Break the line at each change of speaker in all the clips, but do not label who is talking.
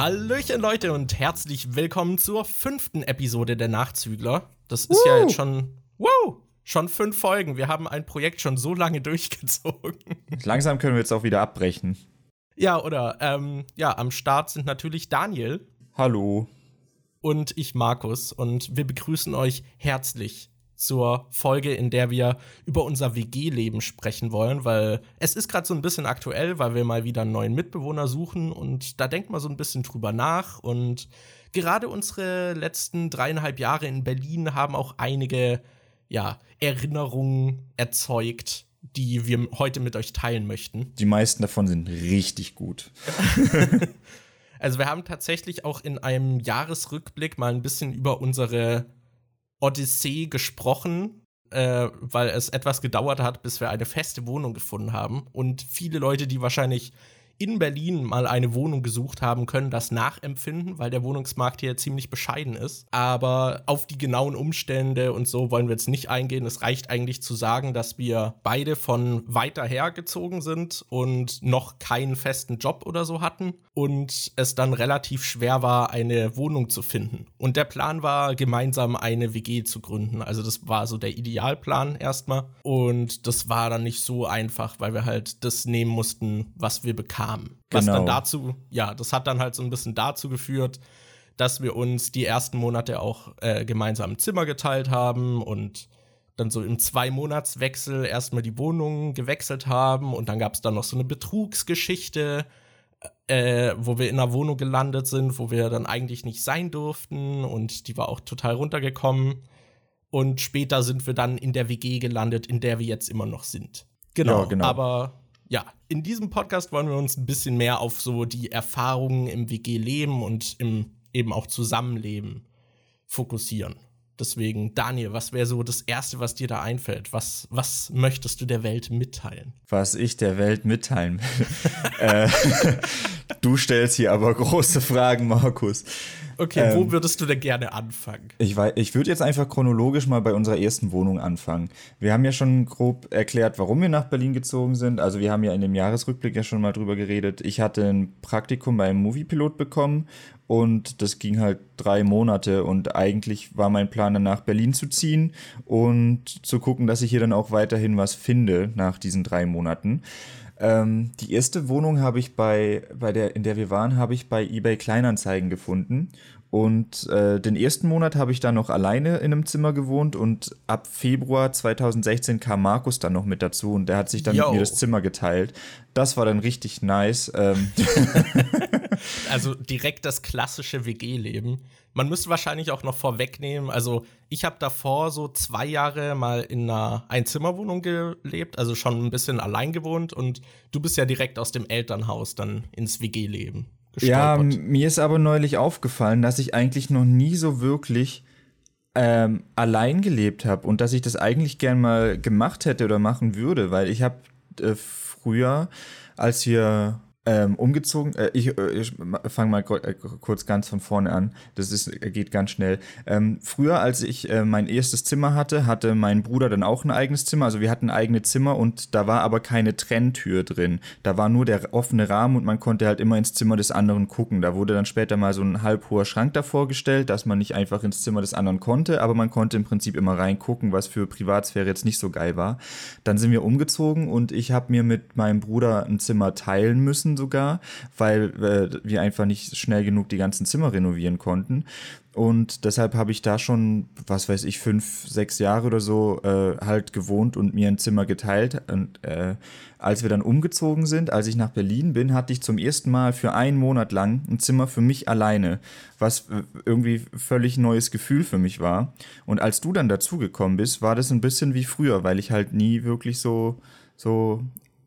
Hallöchen Leute und herzlich willkommen zur fünften Episode der Nachzügler. Das ist uh. ja jetzt schon, wow, schon fünf Folgen. Wir haben ein Projekt schon so lange durchgezogen.
Langsam können wir jetzt auch wieder abbrechen.
Ja, oder, ähm, ja, am Start sind natürlich Daniel.
Hallo.
Und ich, Markus. Und wir begrüßen euch herzlich zur Folge, in der wir über unser WG-Leben sprechen wollen, weil es ist gerade so ein bisschen aktuell, weil wir mal wieder einen neuen Mitbewohner suchen und da denkt man so ein bisschen drüber nach und gerade unsere letzten dreieinhalb Jahre in Berlin haben auch einige ja, Erinnerungen erzeugt, die wir heute mit euch teilen möchten.
Die meisten davon sind richtig gut.
also wir haben tatsächlich auch in einem Jahresrückblick mal ein bisschen über unsere Odyssee gesprochen, äh, weil es etwas gedauert hat, bis wir eine feste Wohnung gefunden haben. Und viele Leute, die wahrscheinlich in Berlin mal eine Wohnung gesucht haben, können das nachempfinden, weil der Wohnungsmarkt hier ziemlich bescheiden ist. Aber auf die genauen Umstände und so wollen wir jetzt nicht eingehen. Es reicht eigentlich zu sagen, dass wir beide von weiter her gezogen sind und noch keinen festen Job oder so hatten und es dann relativ schwer war, eine Wohnung zu finden. Und der Plan war, gemeinsam eine WG zu gründen. Also das war so der Idealplan erstmal. Und das war dann nicht so einfach, weil wir halt das nehmen mussten, was wir bekamen haben. Was genau. dann dazu, ja, das hat dann halt so ein bisschen dazu geführt, dass wir uns die ersten Monate auch äh, gemeinsam ein Zimmer geteilt haben und dann so im Zwei-Monats-Wechsel erstmal die Wohnung gewechselt haben und dann gab es dann noch so eine Betrugsgeschichte, äh, wo wir in einer Wohnung gelandet sind, wo wir dann eigentlich nicht sein durften und die war auch total runtergekommen. Und später sind wir dann in der WG gelandet, in der wir jetzt immer noch sind. Genau, ja, genau. aber ja, in diesem Podcast wollen wir uns ein bisschen mehr auf so die Erfahrungen im WG-Leben und im eben auch Zusammenleben fokussieren. Deswegen, Daniel, was wäre so das Erste, was dir da einfällt? Was, was möchtest du der Welt mitteilen?
Was ich der Welt mitteilen will. äh, du stellst hier aber große Fragen, Markus.
Okay, ähm, wo würdest du denn gerne anfangen?
Ich, ich würde jetzt einfach chronologisch mal bei unserer ersten Wohnung anfangen. Wir haben ja schon grob erklärt, warum wir nach Berlin gezogen sind. Also wir haben ja in dem Jahresrückblick ja schon mal drüber geredet. Ich hatte ein Praktikum beim Moviepilot bekommen und das ging halt drei Monate und eigentlich war mein Plan dann nach Berlin zu ziehen und zu gucken, dass ich hier dann auch weiterhin was finde nach diesen drei Monaten. Ähm, die erste Wohnung habe ich bei, bei der, in der wir waren, habe ich bei eBay Kleinanzeigen gefunden. Und äh, den ersten Monat habe ich dann noch alleine in einem Zimmer gewohnt und ab Februar 2016 kam Markus dann noch mit dazu und der hat sich dann Yo. mit mir das Zimmer geteilt. Das war dann richtig nice. Ähm.
also direkt das klassische WG-Leben. Man müsste wahrscheinlich auch noch vorwegnehmen, also ich habe davor so zwei Jahre mal in einer Einzimmerwohnung gelebt, also schon ein bisschen allein gewohnt und du bist ja direkt aus dem Elternhaus dann ins WG-Leben
Ja, mir ist aber neulich aufgefallen, dass ich eigentlich noch nie so wirklich ähm, allein gelebt habe und dass ich das eigentlich gern mal gemacht hätte oder machen würde, weil ich habe äh, früher, als wir ähm, umgezogen. Äh, ich, äh, ich fange mal äh, kurz ganz von vorne an. Das ist, äh, geht ganz schnell. Ähm, früher, als ich äh, mein erstes Zimmer hatte, hatte mein Bruder dann auch ein eigenes Zimmer. Also wir hatten eigene Zimmer und da war aber keine Trenntür drin. Da war nur der offene Rahmen und man konnte halt immer ins Zimmer des anderen gucken. Da wurde dann später mal so ein halb hoher Schrank davor gestellt, dass man nicht einfach ins Zimmer des anderen konnte, aber man konnte im Prinzip immer reingucken, was für Privatsphäre jetzt nicht so geil war. Dann sind wir umgezogen und ich habe mir mit meinem Bruder ein Zimmer teilen müssen sogar, weil äh, wir einfach nicht schnell genug die ganzen Zimmer renovieren konnten. Und deshalb habe ich da schon, was weiß ich, fünf, sechs Jahre oder so äh, halt gewohnt und mir ein Zimmer geteilt. Und äh, als wir dann umgezogen sind, als ich nach Berlin bin, hatte ich zum ersten Mal für einen Monat lang ein Zimmer für mich alleine, was äh, irgendwie völlig neues Gefühl für mich war. Und als du dann dazugekommen bist, war das ein bisschen wie früher, weil ich halt nie wirklich so so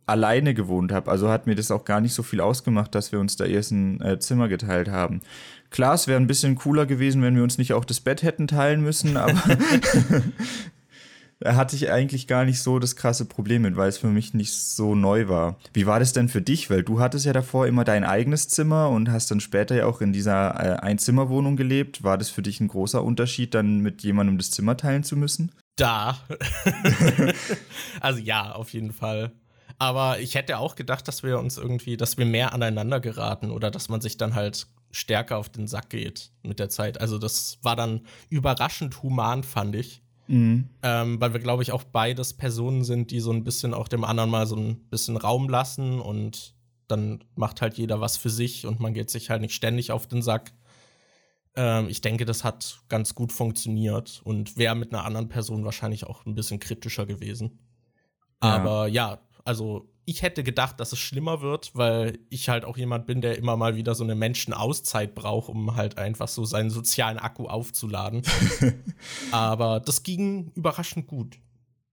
alleine gewohnt habe. Also hat mir das auch gar nicht so viel ausgemacht, dass wir uns da erst ein äh, Zimmer geteilt haben. Klar, es wäre ein bisschen cooler gewesen, wenn wir uns nicht auch das Bett hätten teilen müssen, aber da hatte ich eigentlich gar nicht so das krasse Problem mit, weil es für mich nicht so neu war. Wie war das denn für dich? Weil du hattest ja davor immer dein eigenes Zimmer und hast dann später ja auch in dieser äh, Einzimmerwohnung gelebt. War das für dich ein großer Unterschied, dann mit jemandem das Zimmer teilen zu müssen?
Da. also ja, auf jeden Fall. Aber ich hätte auch gedacht, dass wir uns irgendwie, dass wir mehr aneinander geraten oder dass man sich dann halt stärker auf den Sack geht mit der Zeit. Also das war dann überraschend human, fand ich.
Mhm.
Ähm, weil wir, glaube ich, auch beides Personen sind, die so ein bisschen auch dem anderen mal so ein bisschen Raum lassen und dann macht halt jeder was für sich und man geht sich halt nicht ständig auf den Sack. Ähm, ich denke, das hat ganz gut funktioniert und wäre mit einer anderen Person wahrscheinlich auch ein bisschen kritischer gewesen.
Ja.
Aber ja, also ich hätte gedacht, dass es schlimmer wird, weil ich halt auch jemand bin, der immer mal wieder so eine Menschenauszeit braucht, um halt einfach so seinen sozialen Akku aufzuladen. Aber das ging überraschend gut.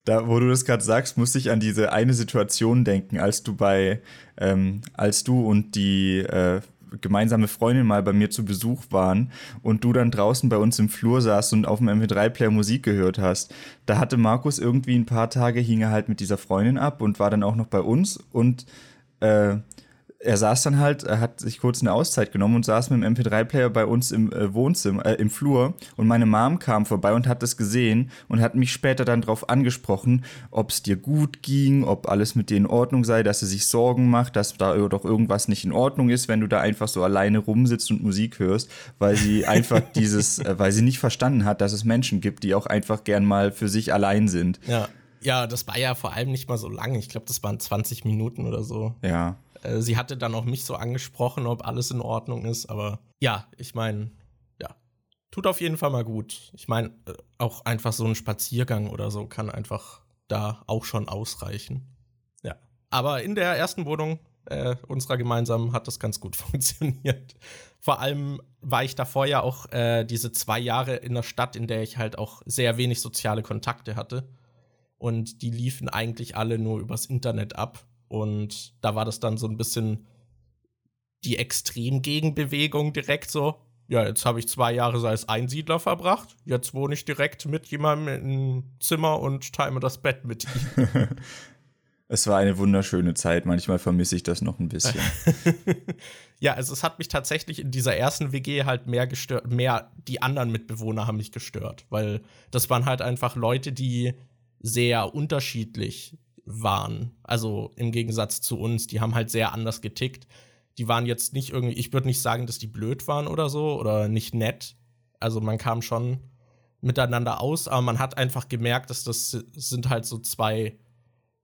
Da, wo du das gerade sagst, musste ich an diese eine Situation denken, als du bei, ähm, als du und die äh, gemeinsame Freundin mal bei mir zu Besuch waren und du dann draußen bei uns im Flur saßt und auf dem MP3-Player Musik gehört hast. Da hatte Markus irgendwie ein paar Tage, hing er halt mit dieser Freundin ab und war dann auch noch bei uns und äh, er saß dann halt, er hat sich kurz eine Auszeit genommen und saß mit dem MP3-Player bei uns im äh, Wohnzimmer, äh, im Flur. Und meine Mom kam vorbei und hat das gesehen und hat mich später dann darauf angesprochen, ob es dir gut ging, ob alles mit dir in Ordnung sei, dass sie sich Sorgen macht, dass da doch irgendwas nicht in Ordnung ist, wenn du da einfach so alleine rumsitzt und Musik hörst, weil sie einfach dieses, äh, weil sie nicht verstanden hat, dass es Menschen gibt, die auch einfach gern mal für sich allein sind.
Ja. Ja, das war ja vor allem nicht mal so lang. Ich glaube, das waren 20 Minuten oder so.
Ja.
Äh, sie hatte dann auch mich so angesprochen, ob alles in Ordnung ist. Aber ja, ich meine, ja, tut auf jeden Fall mal gut. Ich meine, äh, auch einfach so ein Spaziergang oder so kann einfach da auch schon ausreichen. Ja. Aber in der ersten Wohnung äh, unserer gemeinsamen hat das ganz gut funktioniert. Vor allem war ich davor ja auch äh, diese zwei Jahre in der Stadt, in der ich halt auch sehr wenig soziale Kontakte hatte. Und die liefen eigentlich alle nur übers Internet ab. Und da war das dann so ein bisschen die Extremgegenbewegung direkt so. Ja, jetzt habe ich zwei Jahre als Einsiedler verbracht. Jetzt wohne ich direkt mit jemandem im Zimmer und teile das Bett mit ihm.
Es war eine wunderschöne Zeit. Manchmal vermisse ich das noch ein bisschen.
ja, also es hat mich tatsächlich in dieser ersten WG halt mehr gestört, mehr die anderen Mitbewohner haben mich gestört, weil das waren halt einfach Leute, die sehr unterschiedlich waren. Also im Gegensatz zu uns, die haben halt sehr anders getickt. Die waren jetzt nicht irgendwie, ich würde nicht sagen, dass die blöd waren oder so oder nicht nett. Also man kam schon miteinander aus, aber man hat einfach gemerkt, dass das sind halt so zwei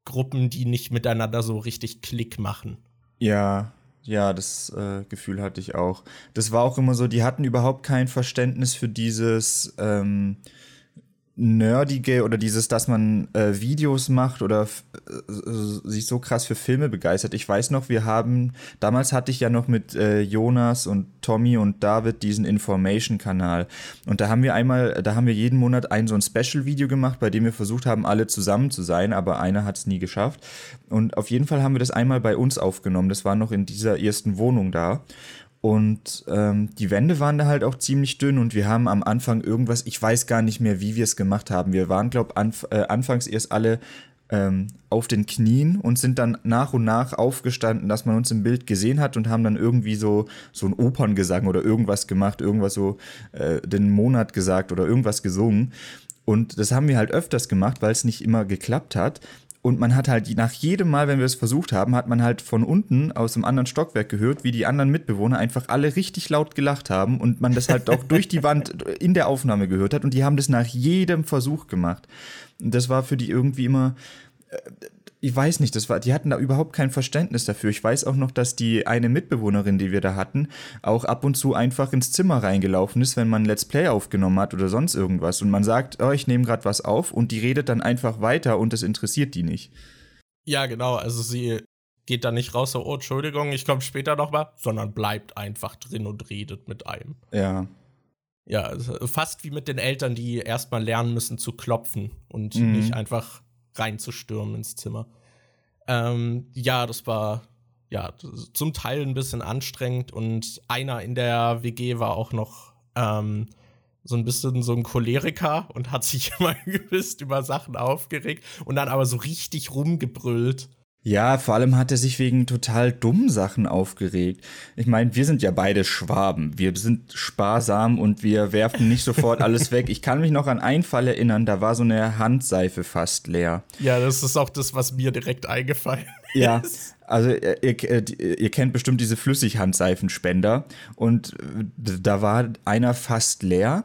Gruppen, die nicht miteinander so richtig Klick machen.
Ja, ja, das äh, Gefühl hatte ich auch. Das war auch immer so, die hatten überhaupt kein Verständnis für dieses ähm, nerdige oder dieses, dass man äh, Videos macht oder äh, sich so krass für Filme begeistert. Ich weiß noch, wir haben, damals hatte ich ja noch mit äh, Jonas und Tommy und David diesen Information-Kanal. Und da haben wir einmal, da haben wir jeden Monat ein so ein Special-Video gemacht, bei dem wir versucht haben, alle zusammen zu sein, aber einer hat es nie geschafft. Und auf jeden Fall haben wir das einmal bei uns aufgenommen. Das war noch in dieser ersten Wohnung da. Und ähm, die Wände waren da halt auch ziemlich dünn und wir haben am Anfang irgendwas, ich weiß gar nicht mehr, wie wir es gemacht haben. Wir waren, glaube anf äh, anfangs erst alle ähm, auf den Knien und sind dann nach und nach aufgestanden, dass man uns im Bild gesehen hat und haben dann irgendwie so, so ein Operngesang oder irgendwas gemacht, irgendwas so äh, den Monat gesagt oder irgendwas gesungen. Und das haben wir halt öfters gemacht, weil es nicht immer geklappt hat. Und man hat halt nach jedem Mal, wenn wir es versucht haben, hat man halt von unten aus dem anderen Stockwerk gehört, wie die anderen Mitbewohner einfach alle richtig laut gelacht haben und man das halt auch durch die Wand in der Aufnahme gehört hat und die haben das nach jedem Versuch gemacht. Und das war für die irgendwie immer, äh, ich weiß nicht, das war, die hatten da überhaupt kein Verständnis dafür. Ich weiß auch noch, dass die eine Mitbewohnerin, die wir da hatten, auch ab und zu einfach ins Zimmer reingelaufen ist, wenn man Let's Play aufgenommen hat oder sonst irgendwas. Und man sagt, oh, ich nehme gerade was auf und die redet dann einfach weiter und es interessiert die nicht.
Ja, genau. Also sie geht da nicht raus, so, oh, Entschuldigung, ich komme später nochmal, sondern bleibt einfach drin und redet mit einem.
Ja.
Ja, also fast wie mit den Eltern, die erstmal lernen müssen zu klopfen und mhm. nicht einfach reinzustürmen ins Zimmer. Ähm, ja, das war ja zum Teil ein bisschen anstrengend und einer in der WG war auch noch ähm, so ein bisschen so ein Choleriker und hat sich immer gewisst über Sachen aufgeregt und dann aber so richtig rumgebrüllt.
Ja, vor allem hat er sich wegen total dummen Sachen aufgeregt. Ich meine, wir sind ja beide Schwaben. Wir sind sparsam und wir werfen nicht sofort alles weg. Ich kann mich noch an einen Fall erinnern, da war so eine Handseife fast leer.
Ja, das ist auch das, was mir direkt eingefallen ist.
Ja, also ihr, ihr, ihr kennt bestimmt diese Flüssighandseifenspender und da war einer fast leer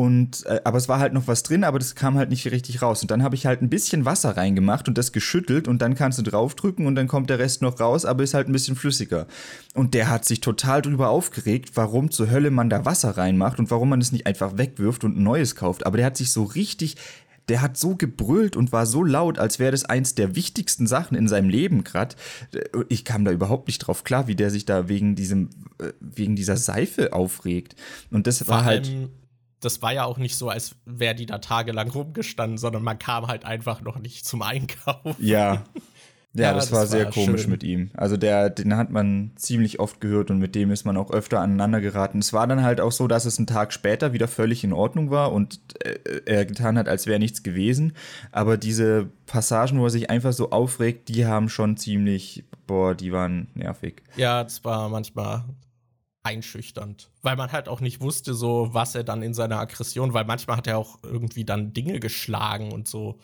und, äh, aber es war halt noch was drin, aber das kam halt nicht richtig raus. Und dann habe ich halt ein bisschen Wasser reingemacht und das geschüttelt und dann kannst du draufdrücken und dann kommt der Rest noch raus, aber ist halt ein bisschen flüssiger. Und der hat sich total drüber aufgeregt, warum zur Hölle man da Wasser reinmacht und warum man es nicht einfach wegwirft und ein neues kauft. Aber der hat sich so richtig der hat so gebrüllt und war so laut, als wäre das eins der wichtigsten Sachen in seinem Leben gerade. Ich kam da überhaupt nicht drauf klar, wie der sich da wegen diesem, äh, wegen dieser Seife aufregt. Und das Vor war halt
das war ja auch nicht so, als wäre die da tagelang rumgestanden, sondern man kam halt einfach noch nicht zum Einkauf.
Ja. Ja, ja das, das, war sehr war komisch schön. mit ihm. Also der, den hat man ziemlich oft gehört und mit dem ist man auch öfter aneinander geraten. Es war dann halt auch so, dass es einen Tag später wieder völlig in Ordnung war und äh, er getan hat, als wäre nichts gewesen. Aber diese Passagen, wo er sich einfach so aufregt, die haben schon ziemlich, boah, die waren nervig.
Ja, das war manchmal einschüchternd, weil man halt auch nicht wusste, so was er dann in seiner Aggression, weil manchmal hat er auch irgendwie dann Dinge geschlagen und so.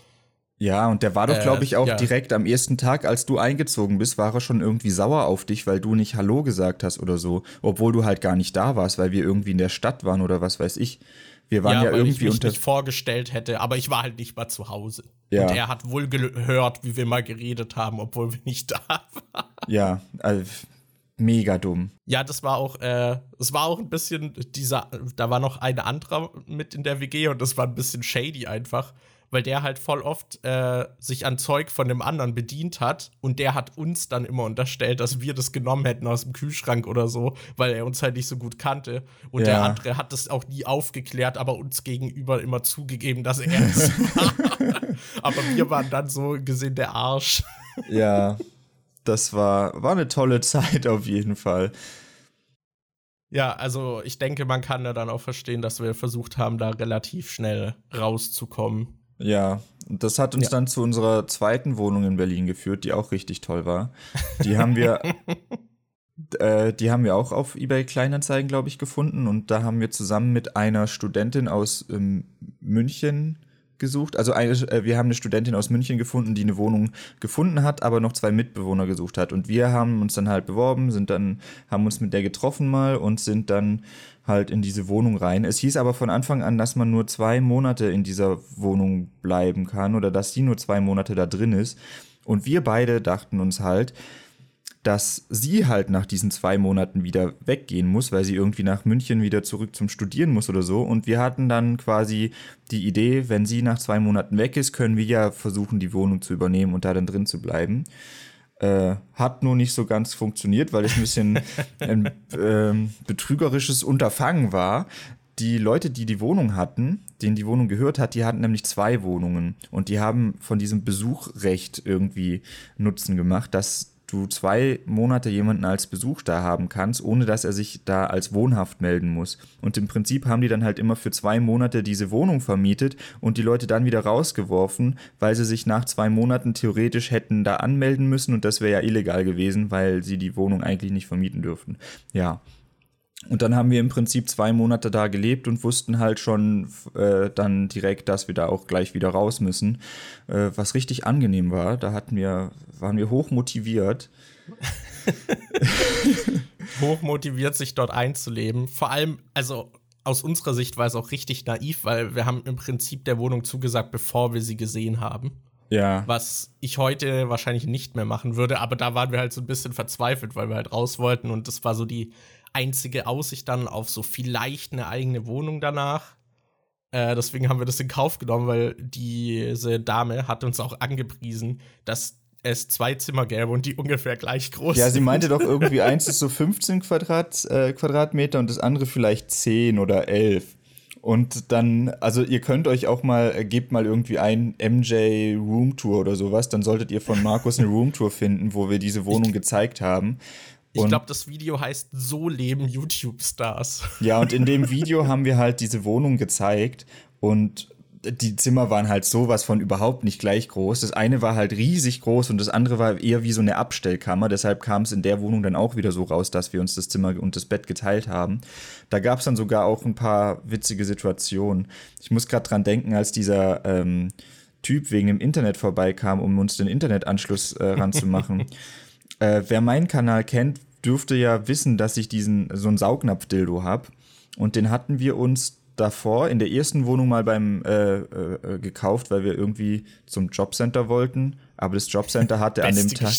Ja, und der war doch, glaube ich, äh, auch ja. direkt am ersten Tag, als du eingezogen bist, war er schon irgendwie sauer auf dich, weil du nicht Hallo gesagt hast oder so, obwohl du halt gar nicht da warst, weil wir irgendwie in der Stadt waren oder was weiß ich. Wir waren ja, ja weil irgendwie ich
mich unter nicht vorgestellt hätte, aber ich war halt nicht mal zu Hause. Ja. Und er hat wohl gehört, wie wir mal geredet haben, obwohl wir nicht da waren.
Ja, also mega dumm.
Ja, das war auch, äh, es war auch ein bisschen dieser, da war noch ein anderer mit in der WG und das war ein bisschen shady einfach, weil der halt voll oft äh, sich an Zeug von dem anderen bedient hat und der hat uns dann immer unterstellt, dass wir das genommen hätten aus dem Kühlschrank oder so, weil er uns halt nicht so gut kannte. Und ja. der andere hat das auch nie aufgeklärt, aber uns gegenüber immer zugegeben, dass er es war. aber wir waren dann so gesehen der Arsch.
Ja, das war, war eine tolle Zeit auf jeden Fall.
Ja, also ich denke, man kann da dann auch verstehen, dass wir versucht haben, da relativ schnell rauszukommen.
Ja, das hat uns ja. dann zu unserer zweiten Wohnung in Berlin geführt, die auch richtig toll war. Die haben wir, äh, die haben wir auch auf eBay Kleinanzeigen, glaube ich, gefunden und da haben wir zusammen mit einer Studentin aus ähm, München gesucht. Also eine, äh, wir haben eine Studentin aus München gefunden, die eine Wohnung gefunden hat, aber noch zwei Mitbewohner gesucht hat. Und wir haben uns dann halt beworben, sind dann, haben uns mit der getroffen mal und sind dann halt in diese Wohnung rein. Es hieß aber von Anfang an, dass man nur zwei Monate in dieser Wohnung bleiben kann oder dass sie nur zwei Monate da drin ist. Und wir beide dachten uns halt, dass sie halt nach diesen zwei Monaten wieder weggehen muss, weil sie irgendwie nach München wieder zurück zum Studieren muss oder so. Und wir hatten dann quasi die Idee, wenn sie nach zwei Monaten weg ist, können wir ja versuchen, die Wohnung zu übernehmen und da dann drin zu bleiben. Äh, hat nur nicht so ganz funktioniert, weil es ein bisschen ein äh, betrügerisches Unterfangen war. Die Leute, die die Wohnung hatten, denen die Wohnung gehört hat, die hatten nämlich zwei Wohnungen und die haben von diesem Besuchrecht irgendwie Nutzen gemacht, dass du zwei Monate jemanden als Besuch da haben kannst, ohne dass er sich da als wohnhaft melden muss. Und im Prinzip haben die dann halt immer für zwei Monate diese Wohnung vermietet und die Leute dann wieder rausgeworfen, weil sie sich nach zwei Monaten theoretisch hätten da anmelden müssen und das wäre ja illegal gewesen, weil sie die Wohnung eigentlich nicht vermieten dürften. Ja. Und dann haben wir im Prinzip zwei Monate da gelebt und wussten halt schon äh, dann direkt, dass wir da auch gleich wieder raus müssen, äh, was richtig angenehm war. Da hatten wir, waren wir hoch motiviert.
hoch motiviert, sich dort einzuleben. Vor allem, also aus unserer Sicht war es auch richtig naiv, weil wir haben im Prinzip der Wohnung zugesagt, bevor wir sie gesehen haben.
Ja.
Was ich heute wahrscheinlich nicht mehr machen würde, aber da waren wir halt so ein bisschen verzweifelt, weil wir halt raus wollten und das war so die einzige Aussicht dann auf so vielleicht eine eigene Wohnung danach. Äh, deswegen haben wir das in Kauf genommen, weil diese Dame hat uns auch angepriesen, dass es zwei Zimmer gäbe und die ungefähr gleich groß
sind. Ja, sie meinte doch irgendwie, eins ist so 15 Quadrat, äh, Quadratmeter und das andere vielleicht 10 oder 11. Und dann, also ihr könnt euch auch mal, äh, gebt mal irgendwie ein MJ Roomtour oder sowas, dann solltet ihr von Markus eine Roomtour finden, wo wir diese Wohnung gezeigt haben.
Ich glaube, das Video heißt So leben YouTube-Stars.
Ja, und in dem Video haben wir halt diese Wohnung gezeigt und die Zimmer waren halt sowas von überhaupt nicht gleich groß. Das eine war halt riesig groß und das andere war eher wie so eine Abstellkammer. Deshalb kam es in der Wohnung dann auch wieder so raus, dass wir uns das Zimmer und das Bett geteilt haben. Da gab es dann sogar auch ein paar witzige Situationen. Ich muss gerade dran denken, als dieser ähm, Typ wegen dem Internet vorbeikam, um uns den Internetanschluss äh, ranzumachen. äh, wer meinen Kanal kennt, dürfte ja wissen, dass ich diesen so einen Saugnapf-Dildo habe. Und den hatten wir uns davor in der ersten Wohnung mal beim äh, äh, gekauft, weil wir irgendwie zum Jobcenter wollten. Aber das Jobcenter hatte an dem Tag.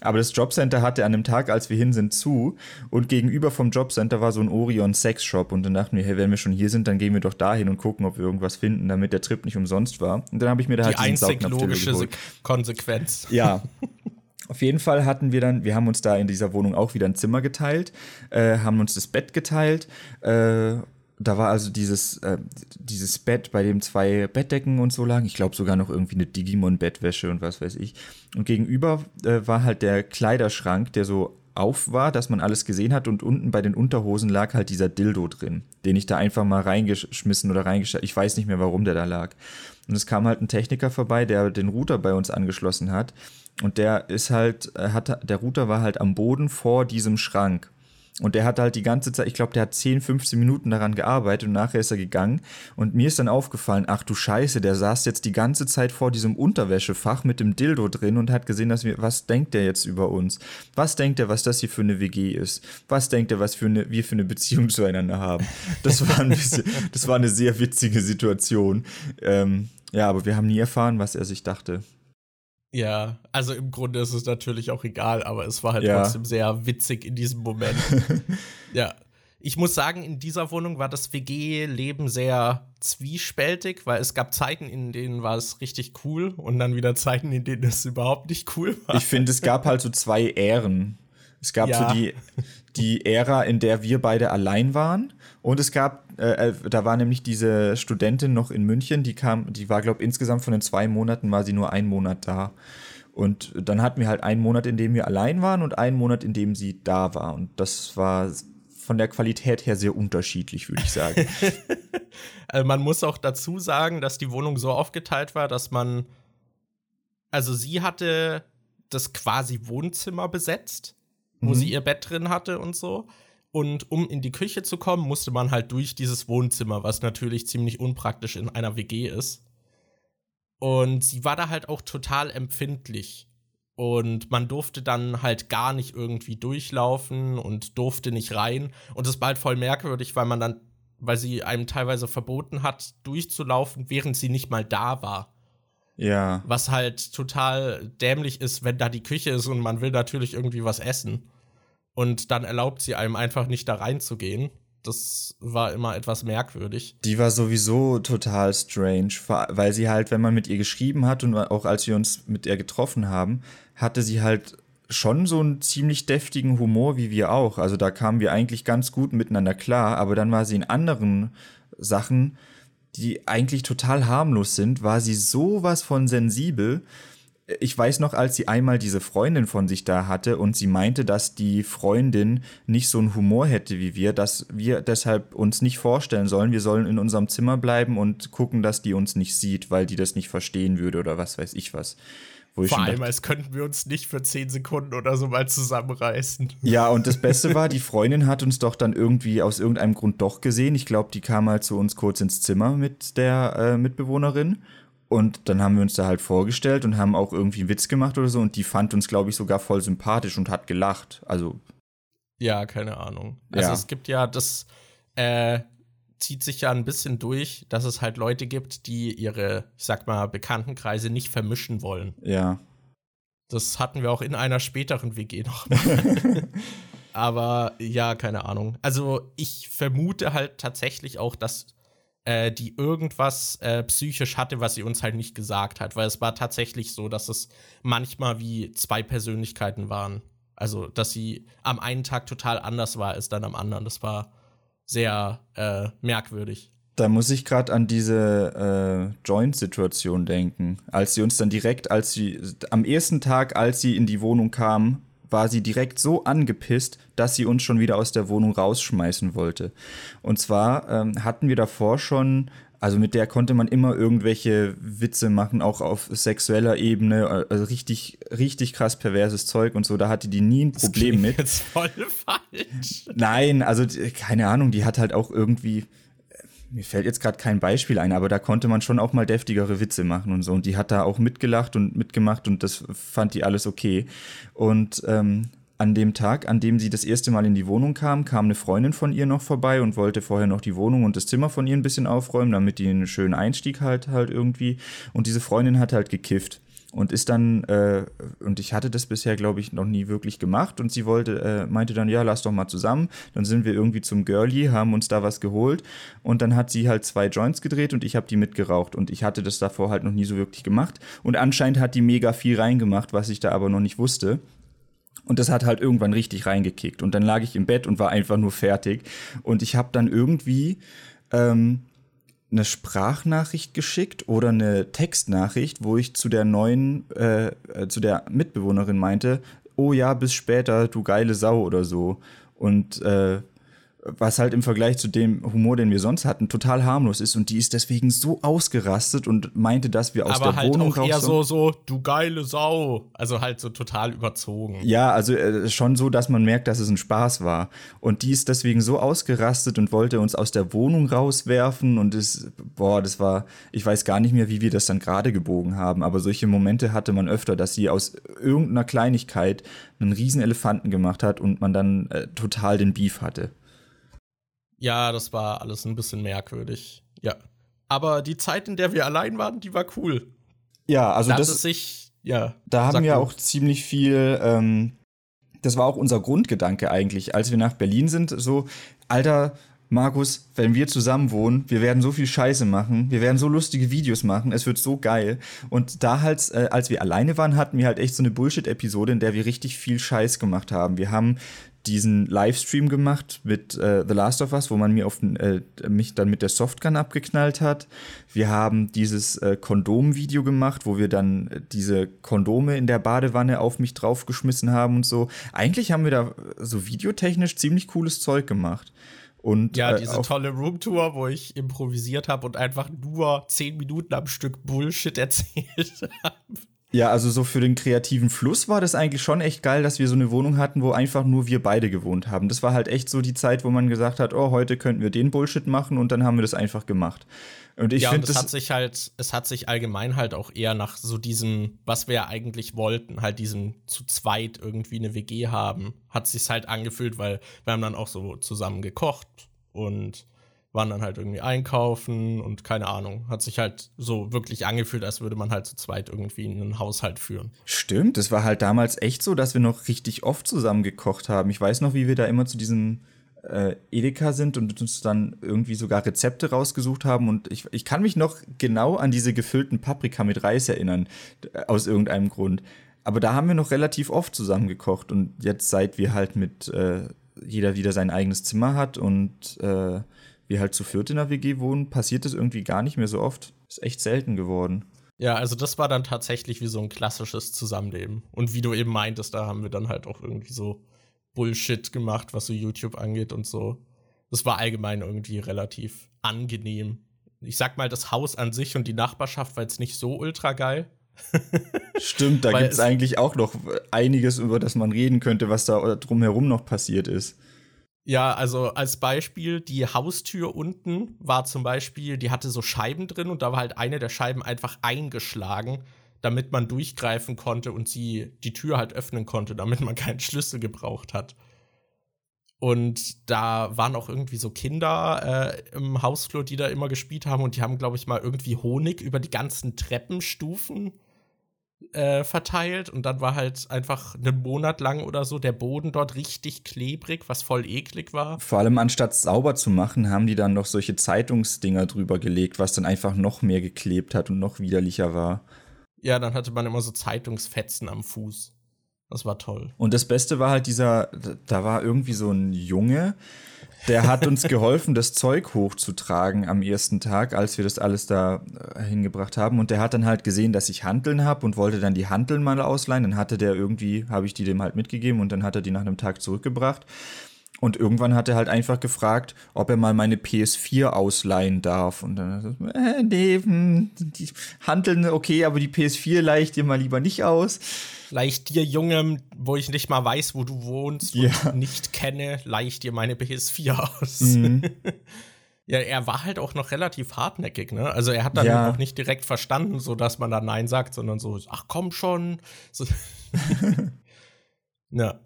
Aber das Jobcenter hatte an dem Tag, als wir hin sind, zu. Und gegenüber vom Jobcenter war so ein Orion Sex Shop. Und dann dachten wir, hey, wenn wir schon hier sind, dann gehen wir doch dahin und gucken, ob wir irgendwas finden, damit der Trip nicht umsonst war. Und dann habe ich mir da
Die halt diesen einzig logische Konsequenz.
Ja. Auf jeden Fall hatten wir dann, wir haben uns da in dieser Wohnung auch wieder ein Zimmer geteilt, äh, haben uns das Bett geteilt äh, da war also dieses, äh, dieses Bett, bei dem zwei Bettdecken und so lagen. Ich glaube sogar noch irgendwie eine Digimon-Bettwäsche und was weiß ich. Und gegenüber äh, war halt der Kleiderschrank, der so auf war, dass man alles gesehen hat und unten bei den Unterhosen lag halt dieser Dildo drin, den ich da einfach mal reingeschmissen oder reingestellt. Ich weiß nicht mehr, warum der da lag. Und es kam halt ein Techniker vorbei, der den Router bei uns angeschlossen hat. Und der ist halt, äh, hat, der Router war halt am Boden vor diesem Schrank. Und der hat halt die ganze Zeit, ich glaube, der hat 10, 15 Minuten daran gearbeitet und nachher ist er gegangen. Und mir ist dann aufgefallen, ach du Scheiße, der saß jetzt die ganze Zeit vor diesem Unterwäschefach mit dem Dildo drin und hat gesehen, dass wir, was denkt der jetzt über uns? Was denkt er, was das hier für eine WG ist? Was denkt er, was für eine, wir für eine Beziehung zueinander haben? Das war ein bisschen, das war eine sehr witzige Situation. Ähm, ja, aber wir haben nie erfahren, was er sich dachte.
Ja, also im Grunde ist es natürlich auch egal, aber es war halt ja. trotzdem sehr witzig in diesem Moment. ja. Ich muss sagen, in dieser Wohnung war das WG-Leben sehr zwiespältig, weil es gab Zeiten, in denen war es richtig cool und dann wieder Zeiten, in denen es überhaupt nicht cool war.
Ich finde, es gab halt so zwei Ähren. Es gab ja. so die, die Ära, in der wir beide allein waren. Und es gab, äh, äh da war nämlich diese Studentin noch in München, die kam, die war, glaube ich, insgesamt von den zwei Monaten war sie nur einen Monat da. Und dann hatten wir halt einen Monat, in dem wir allein waren und einen Monat, in dem sie da war. Und das war von der Qualität her sehr unterschiedlich, würde ich sagen.
also man muss auch dazu sagen, dass die Wohnung so aufgeteilt war, dass man, also sie hatte das quasi Wohnzimmer besetzt wo mhm. sie ihr Bett drin hatte und so. Und um in die Küche zu kommen, musste man halt durch dieses Wohnzimmer, was natürlich ziemlich unpraktisch in einer WG ist. Und sie war da halt auch total empfindlich. Und man durfte dann halt gar nicht irgendwie durchlaufen und durfte nicht rein. Und das war halt voll merkwürdig, weil man dann, weil sie einem teilweise verboten hat, durchzulaufen, während sie nicht mal da war.
Ja.
Was halt total dämlich ist, wenn da die Küche ist und man will natürlich irgendwie was essen und dann erlaubt sie einem einfach nicht da reinzugehen. Das war immer etwas merkwürdig.
Die war sowieso total strange, weil sie halt, wenn man mit ihr geschrieben hat und auch als wir uns mit ihr getroffen haben, hatte sie halt schon so einen ziemlich deftigen Humor wie wir auch. Also da kamen wir eigentlich ganz gut miteinander klar, aber dann war sie in anderen Sachen, die eigentlich total harmlos sind, war sie sowas von sensibel, ich weiß noch, als sie einmal diese Freundin von sich da hatte und sie meinte, dass die Freundin nicht so einen Humor hätte wie wir, dass wir deshalb uns nicht vorstellen sollen, wir sollen in unserem Zimmer bleiben und gucken, dass die uns nicht sieht, weil die das nicht verstehen würde oder was weiß ich was.
Vor allem, als könnten wir uns nicht für zehn Sekunden oder so mal zusammenreißen.
Ja, und das Beste war, die Freundin hat uns doch dann irgendwie aus irgendeinem Grund doch gesehen. Ich glaube, die kam mal zu uns kurz ins Zimmer mit der äh, Mitbewohnerin und dann haben wir uns da halt vorgestellt und haben auch irgendwie einen Witz gemacht oder so. Und die fand uns, glaube ich, sogar voll sympathisch und hat gelacht. Also.
Ja, keine Ahnung. Also ja. es gibt ja, das äh, zieht sich ja ein bisschen durch, dass es halt Leute gibt, die ihre, ich sag mal, Bekanntenkreise nicht vermischen wollen.
Ja.
Das hatten wir auch in einer späteren WG noch. Aber ja, keine Ahnung. Also ich vermute halt tatsächlich auch, dass äh, die irgendwas äh, psychisch hatte, was sie uns halt nicht gesagt hat. Weil es war tatsächlich so, dass es manchmal wie zwei Persönlichkeiten waren. Also, dass sie am einen Tag total anders war als dann am anderen. Das war sehr äh, merkwürdig.
Da muss ich gerade an diese äh, Joint-Situation denken. Als sie uns dann direkt, als sie am ersten Tag, als sie in die Wohnung kam, war sie direkt so angepisst, dass sie uns schon wieder aus der Wohnung rausschmeißen wollte. Und zwar ähm, hatten wir davor schon Also mit der konnte man immer irgendwelche Witze machen, auch auf sexueller Ebene, also richtig, richtig krass perverses Zeug und so. Da hatte die nie ein Problem das mit.
Jetzt voll falsch.
Nein, also keine Ahnung, die hat halt auch irgendwie mir fällt jetzt gerade kein Beispiel ein, aber da konnte man schon auch mal deftigere Witze machen und so. Und die hat da auch mitgelacht und mitgemacht und das fand die alles okay. Und ähm, an dem Tag, an dem sie das erste Mal in die Wohnung kam, kam eine Freundin von ihr noch vorbei und wollte vorher noch die Wohnung und das Zimmer von ihr ein bisschen aufräumen, damit die einen schönen Einstieg halt halt irgendwie. Und diese Freundin hat halt gekifft und ist dann, äh, und ich hatte das bisher, glaube ich, noch nie wirklich gemacht und sie wollte, äh, meinte dann, ja, lass doch mal zusammen. Dann sind wir irgendwie zum Girlie, haben uns da was geholt und dann hat sie halt zwei Joints gedreht und ich habe die mitgeraucht und ich hatte das davor halt noch nie so wirklich gemacht und anscheinend hat die mega viel reingemacht, was ich da aber noch nicht wusste. Und das hat halt irgendwann richtig reingekickt. Und dann lag ich im Bett und war einfach nur fertig. Und ich habe dann irgendwie ähm, eine Sprachnachricht geschickt oder eine Textnachricht, wo ich zu der neuen, äh, äh, zu der Mitbewohnerin meinte, oh ja, bis später, du geile Sau oder so. Und äh, was halt im Vergleich zu dem Humor, den wir sonst hatten, total harmlos ist und die ist deswegen so ausgerastet und meinte, dass wir aus
Aber
der
halt
Wohnung
auch eher so so du geile Sau, also halt so total überzogen.
Ja, also äh, schon so, dass man merkt, dass es ein Spaß war und die ist deswegen so ausgerastet und wollte uns aus der Wohnung rauswerfen und es boah, das war ich weiß gar nicht mehr, wie wir das dann gerade gebogen haben, aber solche Momente hatte man öfter, dass sie aus irgendeiner Kleinigkeit einen riesen Elefanten gemacht hat und man dann äh, total den Beef hatte.
Ja, das war alles ein bisschen merkwürdig. Ja. Aber die Zeit, in der wir allein waren, die war cool.
Ja, also
da
das.
sich, ja.
Da haben wir du. auch ziemlich viel. Ähm, das war auch unser Grundgedanke eigentlich, als wir nach Berlin sind. So, Alter, Markus, wenn wir zusammen wohnen, wir werden so viel Scheiße machen, wir werden so lustige Videos machen, es wird so geil. Und da halt, äh, als wir alleine waren, hatten wir halt echt so eine Bullshit-Episode, in der wir richtig viel Scheiß gemacht haben. Wir haben diesen Livestream gemacht mit äh, The Last of Us, wo man mir auf, äh, mich dann mit der Softgun abgeknallt hat. Wir haben dieses äh, Kondom-Video gemacht, wo wir dann äh, diese Kondome in der Badewanne auf mich draufgeschmissen haben und so. Eigentlich haben wir da so videotechnisch ziemlich cooles Zeug gemacht. Und,
ja, äh, diese tolle Roomtour, wo ich improvisiert habe und einfach nur zehn Minuten am Stück Bullshit erzählt habe.
Ja, also so für den kreativen Fluss war das eigentlich schon echt geil, dass wir so eine Wohnung hatten, wo einfach nur wir beide gewohnt haben. Das war halt echt so die Zeit, wo man gesagt hat, oh, heute könnten wir den Bullshit machen und dann haben wir das einfach gemacht.
Und ich ja, finde, es hat sich halt, es hat sich allgemein halt auch eher nach so diesem, was wir ja eigentlich wollten, halt diesem zu zweit irgendwie eine WG haben, hat sich halt angefühlt, weil wir haben dann auch so zusammen gekocht und waren dann halt irgendwie einkaufen und keine Ahnung. Hat sich halt so wirklich angefühlt, als würde man halt zu zweit irgendwie einen Haushalt führen.
Stimmt, es war halt damals echt so, dass wir noch richtig oft zusammen gekocht haben. Ich weiß noch, wie wir da immer zu diesem äh, Edeka sind und uns dann irgendwie sogar Rezepte rausgesucht haben. Und ich, ich kann mich noch genau an diese gefüllten Paprika mit Reis erinnern, aus irgendeinem Grund. Aber da haben wir noch relativ oft zusammen gekocht. Und jetzt, seit wir halt mit äh, jeder wieder sein eigenes Zimmer hat und äh, wir halt zu viert in der WG wohnen, passiert das irgendwie gar nicht mehr so oft. Ist echt selten geworden.
Ja, also das war dann tatsächlich wie so ein klassisches Zusammenleben. Und wie du eben meintest, da haben wir dann halt auch irgendwie so Bullshit gemacht, was so YouTube angeht und so. Das war allgemein irgendwie relativ angenehm. Ich sag mal, das Haus an sich und die Nachbarschaft war jetzt nicht so ultra geil.
Stimmt, da gibt es eigentlich auch noch einiges, über das man reden könnte, was da drumherum noch passiert ist.
Ja, also als Beispiel, die Haustür unten war zum Beispiel, die hatte so Scheiben drin und da war halt eine der Scheiben einfach eingeschlagen, damit man durchgreifen konnte und sie die Tür halt öffnen konnte, damit man keinen Schlüssel gebraucht hat. Und da waren auch irgendwie so Kinder äh, im Hausflur, die da immer gespielt haben und die haben, glaube ich, mal irgendwie Honig über die ganzen Treppenstufen äh, verteilt und dann war halt einfach einen Monat lang oder so der Boden dort richtig klebrig, was voll eklig war.
Vor allem anstatt sauber zu machen, haben die dann noch solche Zeitungsdinger drüber gelegt, was dann einfach noch mehr geklebt hat und noch widerlicher war.
Ja, dann hatte man immer so Zeitungsfetzen am Fuß. Das war toll.
Und das Beste war halt dieser, da war irgendwie so ein Junge, der hat uns geholfen, das Zeug hochzutragen am ersten Tag, als wir das alles da äh, hingebracht haben. Und der hat dann halt gesehen, dass ich Handeln habe und wollte dann die Handeln mal ausleihen. Dann hatte der irgendwie, habe ich die dem halt mitgegeben und dann hat er die nach einem Tag zurückgebracht. Und irgendwann hat er halt einfach gefragt, ob er mal meine PS4 ausleihen darf. Und dann, äh, nee, hm, die handeln okay, aber die PS4 leih ich dir mal lieber nicht aus.
Leih dir, Junge, wo ich nicht mal weiß, wo du wohnst
Ja.
und nicht kenne, leih ich dir meine PS4 aus.
Mhm.
Ja, er war halt auch noch relativ hartnäckig, ne? Also er hat dann
Ja.
auch nicht direkt verstanden, so dass man da Nein sagt, sondern so, ach komm schon. So. ja.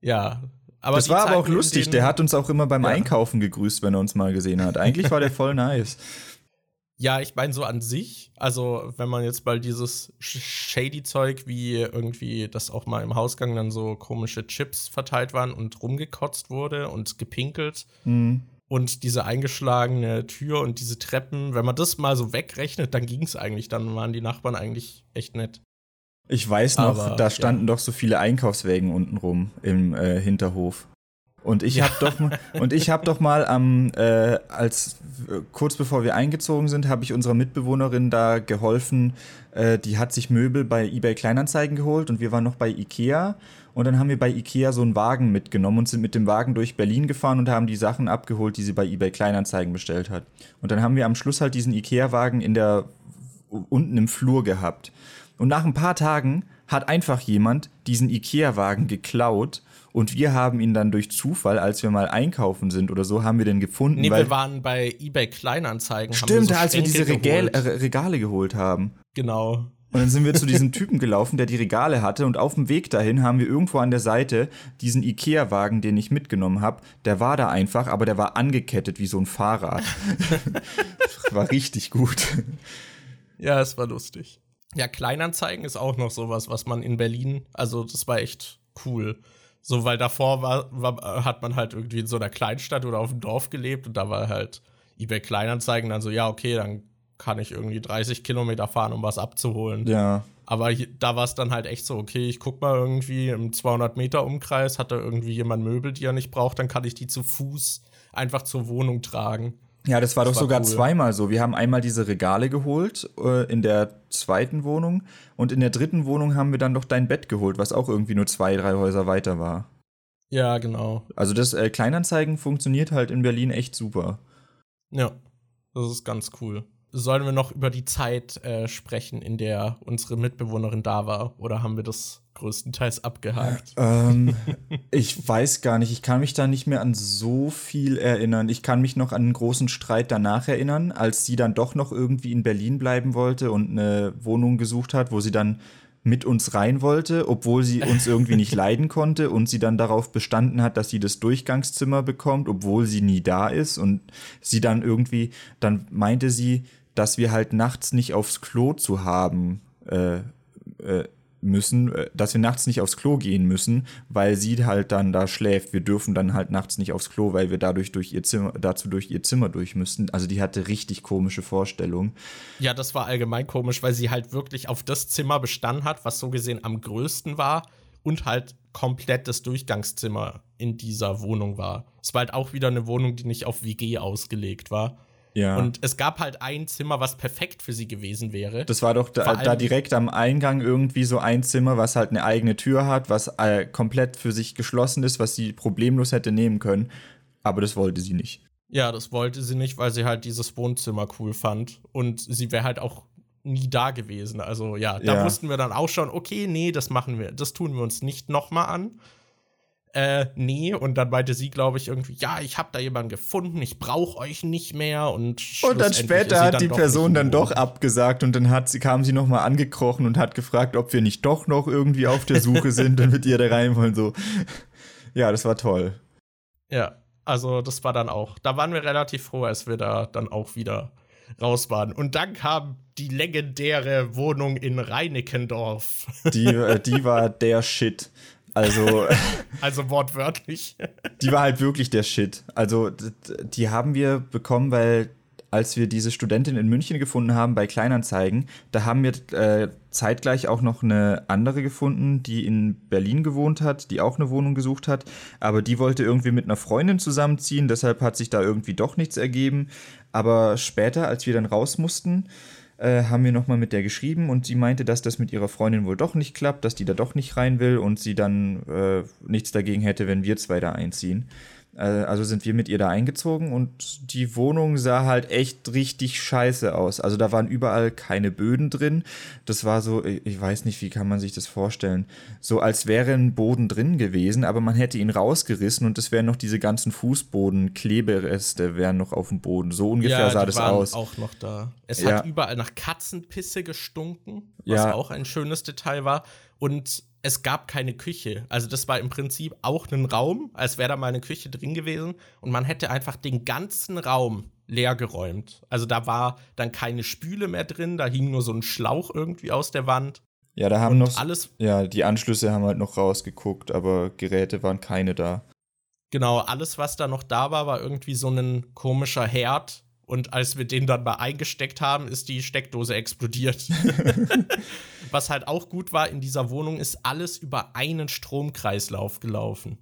Ja. Aber
das war aber auch lustig. Der hat uns auch immer beim
Ja.
Einkaufen gegrüßt, wenn er uns mal gesehen hat. Eigentlich war der voll nice.
Ja, ich meine so an sich, also wenn man jetzt mal dieses sh- shady Zeug wie irgendwie, dass auch mal im Hausgang dann so komische Chips verteilt waren und rumgekotzt wurde und gepinkelt
Mhm.
und diese eingeschlagene Tür und diese Treppen, wenn man das mal so wegrechnet, dann ging es eigentlich, dann waren die Nachbarn eigentlich echt nett.
Ich weiß noch,
Aber,
da standen doch so viele Einkaufswägen unten rum im äh, Hinterhof. Und ich
Ja.
hab doch mal, und ich habe doch mal am äh, als äh, kurz bevor wir eingezogen sind, habe ich unserer Mitbewohnerin da geholfen. Äh, die hat sich Möbel bei eBay Kleinanzeigen geholt und wir waren noch bei Ikea. Und dann haben wir bei Ikea so einen Wagen mitgenommen und sind mit dem Wagen durch Berlin gefahren und haben die Sachen abgeholt, die sie bei eBay Kleinanzeigen bestellt hat. Und dann haben wir am Schluss halt diesen Ikea-Wagen in der unten im Flur gehabt. Und nach ein paar Tagen hat einfach jemand diesen Ikea-Wagen geklaut und wir haben ihn dann durch Zufall, als wir mal einkaufen sind oder so, haben wir den gefunden.
Nee,
weil
wir waren bei eBay Kleinanzeigen.
stimmt,
so
als wir diese
Schränke
Regal,
geholt.
äh, Regale geholt haben.
Genau.
Und dann sind wir zu diesem Typen gelaufen, der die Regale hatte. Und auf dem Weg dahin haben wir irgendwo an der Seite diesen Ikea-Wagen, den ich mitgenommen habe. Der war da einfach, aber der war angekettet wie so ein Fahrrad. war richtig gut.
Ja, es war lustig. Ja, Kleinanzeigen ist auch noch sowas, was man in Berlin, also das war echt cool. So, weil davor war, war, hat man halt irgendwie in so einer Kleinstadt oder auf dem Dorf gelebt und da war halt eBay Kleinanzeigen dann so, ja, okay, dann kann ich irgendwie 30 Kilometer fahren, um was abzuholen.
Ja.
Aber hier, da war es dann halt echt so, okay, ich guck mal irgendwie im 200 Meter Umkreis, hat da irgendwie jemand Möbel, die er nicht braucht, dann kann ich die zu Fuß einfach zur Wohnung tragen.
Ja, das war
Das
doch
war
sogar
cool.
zweimal so. Wir haben einmal diese Regale geholt äh, in der zweiten Wohnung und in der dritten Wohnung haben wir dann doch dein Bett geholt, was auch irgendwie nur zwei, drei Häuser weiter war.
Ja, genau.
Also das äh, Kleinanzeigen funktioniert halt in Berlin echt super.
Ja, das ist ganz cool. Sollen wir noch über die Zeit äh, sprechen, in der unsere Mitbewohnerin da war? Oder haben wir das größtenteils abgehakt?
Ähm, ich weiß gar nicht, ich kann mich da nicht mehr an so viel erinnern. Ich kann mich noch an einen großen Streit danach erinnern, als sie dann doch noch irgendwie in Berlin bleiben wollte und eine Wohnung gesucht hat, wo sie dann mit uns rein wollte, obwohl sie uns irgendwie nicht leiden konnte und sie dann darauf bestanden hat, dass sie das Durchgangszimmer bekommt, obwohl sie nie da ist und sie dann irgendwie, dann meinte sie, dass wir halt nachts nicht aufs Klo zu haben äh, äh, müssen, äh, dass wir nachts nicht aufs Klo gehen müssen, weil sie halt dann da schläft. Wir dürfen dann halt nachts nicht aufs Klo, weil wir dadurch durch ihr Zimmer, dazu durch ihr Zimmer durch müssten. Also die hatte richtig komische Vorstellungen.
Ja, das war allgemein komisch, weil sie halt wirklich auf das Zimmer bestanden hat, was so gesehen am größten war und halt komplett das Durchgangszimmer in dieser Wohnung war. Es war halt auch wieder eine Wohnung, die nicht auf WG ausgelegt war.
Ja.
Und es gab halt ein Zimmer, was perfekt für sie gewesen wäre.
das war doch da, da direkt am Eingang irgendwie so ein Zimmer, was halt eine eigene Tür hat, was äh, komplett für sich geschlossen ist, was sie problemlos hätte nehmen können. Aber das wollte sie nicht.
Ja, das wollte sie nicht, weil sie halt dieses Wohnzimmer cool fand. Und sie wäre halt auch nie da gewesen. Also ja, da
Ja.
wussten wir dann auch schon, okay, nee, das machen wir, das tun wir uns nicht nochmal an. Äh, nee, und dann meinte sie, glaube ich, irgendwie, ja, ich habe da jemanden gefunden, ich brauche euch nicht mehr. Und,
Und dann später hat
dann
die Person dann doch abgesagt und dann hat sie, kam sie nochmal angekrochen und hat gefragt, ob wir nicht doch noch irgendwie auf der Suche sind und mit ihr da rein wollen. So. Ja, das war toll.
Ja, also das war dann auch, da waren wir relativ froh, als wir da dann auch wieder raus waren. Und dann kam die legendäre Wohnung in Reinickendorf.
Die, äh, die war der Shit. Also,
Also wortwörtlich.
die war halt wirklich der Shit. Also, die haben wir bekommen, weil als wir diese Studentin in München gefunden haben bei Kleinanzeigen, da haben wir äh, zeitgleich auch noch eine andere gefunden, die in Berlin gewohnt hat, die auch eine Wohnung gesucht hat, aber die wollte irgendwie mit einer Freundin zusammenziehen, deshalb hat sich da irgendwie doch nichts ergeben. Aber später, als wir dann raus mussten, äh, haben wir nochmal mit der geschrieben und sie meinte, dass das mit ihrer Freundin wohl doch nicht klappt, dass die da doch nicht rein will und sie dann äh, nichts dagegen hätte, wenn wir zwei da einziehen. Äh, also sind wir mit ihr da eingezogen und die Wohnung sah halt echt richtig scheiße aus. Also da waren überall keine Böden drin. Das war so, ich weiß nicht, wie kann man sich das vorstellen. So als wäre ein Boden drin gewesen, aber man hätte ihn rausgerissen und es wären noch diese ganzen Fußboden, Klebereste wären noch auf dem Boden. So ungefähr ja, sah das aus.
auch noch da. Es ja. hat überall nach Katzenpisse gestunken, was ja. auch ein schönes Detail war. Und es gab keine Küche. Also das war im Prinzip auch ein Raum, als wäre da mal eine Küche drin gewesen. Und man hätte einfach den ganzen Raum leer geräumt. Also da war dann keine Spüle mehr drin, da hing nur so ein Schlauch irgendwie aus der Wand.
Ja, da haben und noch alles. Ja, die Anschlüsse haben halt noch rausgeguckt, aber Geräte waren keine da.
Genau, alles, was da noch da war, war irgendwie so ein komischer Herd, und als wir den dann mal eingesteckt haben, ist die Steckdose explodiert. Was halt auch gut war in dieser Wohnung, ist alles über einen Stromkreislauf gelaufen.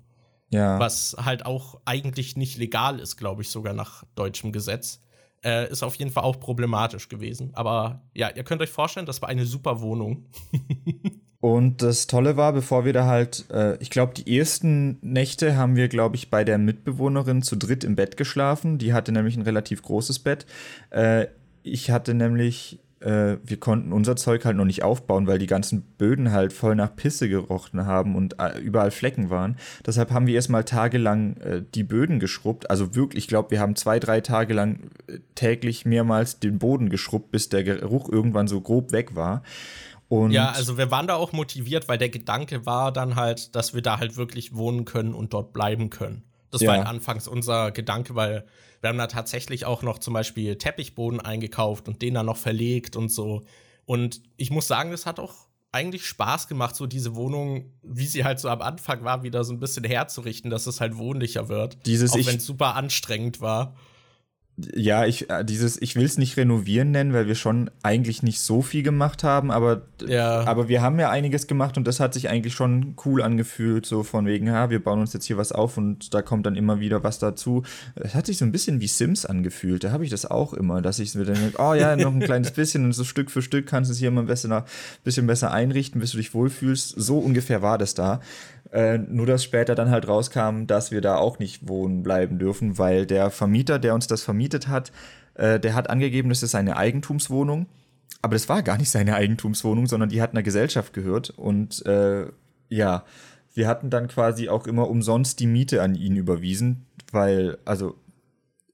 Ja. Was halt auch eigentlich nicht legal ist, glaube ich, sogar nach deutschem Gesetz. Äh, ist auf jeden Fall auch problematisch gewesen. Aber ja, ihr könnt euch vorstellen, das war eine super Wohnung.
Und das Tolle war, bevor wir da halt, äh, ich glaube, die ersten Nächte haben wir, glaube ich, bei der Mitbewohnerin zu dritt im Bett geschlafen. Die hatte nämlich ein relativ großes Bett. Äh, ich hatte nämlich, äh, wir konnten unser Zeug halt noch nicht aufbauen, weil die ganzen Böden halt voll nach Pisse gerochen haben und äh, überall Flecken waren. Deshalb haben wir erstmal tagelang äh, die Böden geschrubbt. Also wirklich, ich glaube, wir haben zwei, drei Tage lang äh, täglich mehrmals den Boden geschrubbt, bis der Geruch irgendwann so grob weg war.
Und ja, also wir waren da auch motiviert, weil der Gedanke war dann halt, dass wir da halt wirklich wohnen können und dort bleiben können. Das ja. war halt anfangs unser Gedanke, weil wir haben da tatsächlich auch noch zum Beispiel Teppichboden eingekauft und den dann noch verlegt und so. Und ich muss sagen, das hat auch eigentlich Spaß gemacht, so diese Wohnung, wie sie halt so am Anfang war, wieder so ein bisschen herzurichten, dass es halt wohnlicher wird.
Dieses
auch wenn es super anstrengend war
ja, ich äh, dieses, ich will es nicht renovieren nennen, weil wir schon eigentlich nicht so viel gemacht haben, aber, ja. aber wir haben ja einiges gemacht und das hat sich eigentlich schon cool angefühlt, so von wegen, ja, wir bauen uns jetzt hier was auf und da kommt dann immer wieder was dazu. Es hat sich so ein bisschen wie Sims angefühlt, da habe ich das auch immer, dass ich mir dann denke, oh ja, noch ein kleines bisschen und so Stück für Stück kannst du es hier immer ein bisschen, bisschen besser einrichten, bis du dich wohlfühlst. So ungefähr war das da. Äh, nur dass später dann halt rauskam, dass wir da auch nicht wohnen bleiben dürfen, weil der Vermieter, der uns das vermietet hat, äh, der hat angegeben, das ist seine Eigentumswohnung. Aber das war gar nicht seine Eigentumswohnung, sondern die hat einer Gesellschaft gehört. Und äh, ja, wir hatten dann quasi auch immer umsonst die Miete an ihn überwiesen, weil, also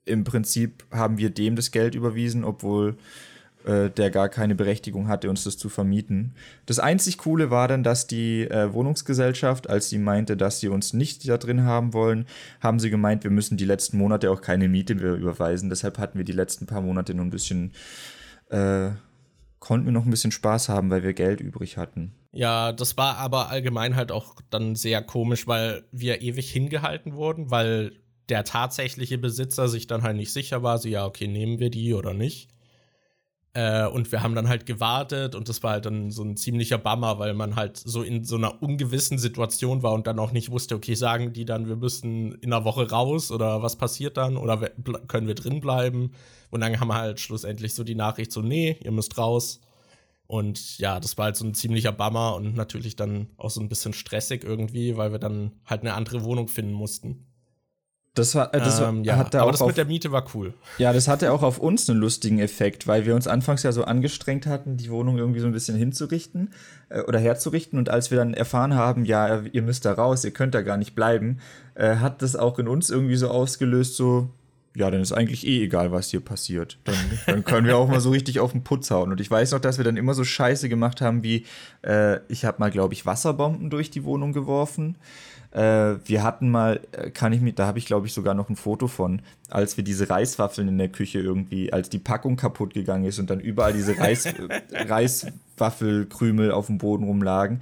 im Prinzip haben wir dem das Geld überwiesen, obwohl äh, der gar keine Berechtigung hatte, uns das zu vermieten. Das einzig Coole war dann, dass die äh, Wohnungsgesellschaft, als sie meinte, dass sie uns nicht da drin haben wollen, haben sie gemeint, wir müssen die letzten Monate auch keine Miete mehr überweisen. Deshalb hatten wir die letzten paar Monate nur ein bisschen, äh, konnten wir noch ein bisschen Spaß haben, weil wir Geld übrig hatten.
Ja, das war aber allgemein halt auch dann sehr komisch, weil wir ewig hingehalten wurden, weil der tatsächliche Besitzer sich dann halt nicht sicher war, so ja, okay, nehmen wir die oder nicht. Äh, und wir haben dann halt gewartet und das war halt dann so ein ziemlicher Bummer, weil man halt so in so einer ungewissen Situation war und dann auch nicht wusste, okay, sagen die dann, wir müssen in einer Woche raus oder was passiert dann oder können wir drin bleiben? Und dann haben wir halt schlussendlich so die Nachricht so, nee, ihr müsst raus. Und ja, das war halt so ein ziemlicher Bummer und natürlich dann auch so ein bisschen stressig irgendwie, weil wir dann halt eine andere Wohnung finden mussten.
Das war, äh, das ähm,
ja, hatte aber das auf, mit der Miete war cool.
Ja, das hatte auch auf uns einen lustigen Effekt, weil wir uns anfangs ja so angestrengt hatten, die Wohnung irgendwie so ein bisschen hinzurichten äh, oder herzurichten. Und als wir dann erfahren haben, ja, ihr müsst da raus, ihr könnt da gar nicht bleiben, äh, hat das auch in uns irgendwie so ausgelöst, so, ja, dann ist eigentlich eh egal, was hier passiert. Dann, dann können wir auch mal so richtig auf den Putz hauen. Und ich weiß noch, dass wir dann immer so Scheiße gemacht haben, wie äh, ich habe mal, glaube ich, Wasserbomben durch die Wohnung geworfen. Äh, wir hatten mal, äh, kann ich mir, da habe ich glaube ich sogar noch ein Foto von, als wir diese Reiswaffeln in der Küche irgendwie, als die Packung kaputt gegangen ist und dann überall diese Reis, Reiswaffelkrümel auf dem Boden rumlagen.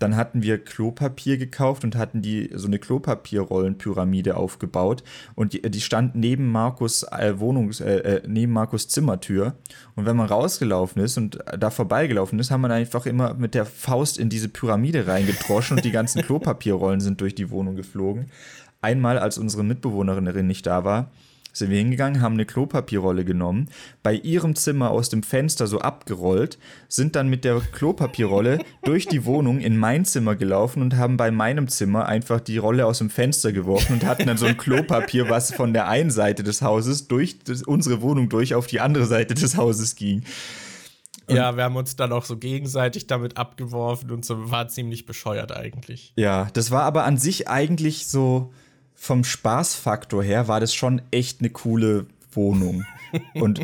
Dann hatten wir Klopapier gekauft und hatten die so eine Klopapierrollenpyramide aufgebaut und die, die stand neben Markus äh, Wohnungs äh, äh, neben Markus Zimmertür und wenn man rausgelaufen ist und da vorbeigelaufen ist, haben wir einfach immer mit der Faust in diese Pyramide reingedroschen und die ganzen Klopapierrollen sind durch die Wohnung geflogen. Einmal, als unsere Mitbewohnerin nicht da war, sind wir hingegangen, haben eine Klopapierrolle genommen, bei ihrem Zimmer aus dem Fenster so abgerollt, sind dann mit der Klopapierrolle durch die Wohnung in mein Zimmer gelaufen und haben bei meinem Zimmer einfach die Rolle aus dem Fenster geworfen und hatten dann so ein Klopapier, was von der einen Seite des Hauses durch unsere Wohnung durch auf die andere Seite des Hauses ging.
Und ja, wir haben uns dann auch so gegenseitig damit abgeworfen und so war ziemlich bescheuert eigentlich.
Ja, das war aber an sich eigentlich so vom Spaßfaktor her war das schon echt eine coole Wohnung. Und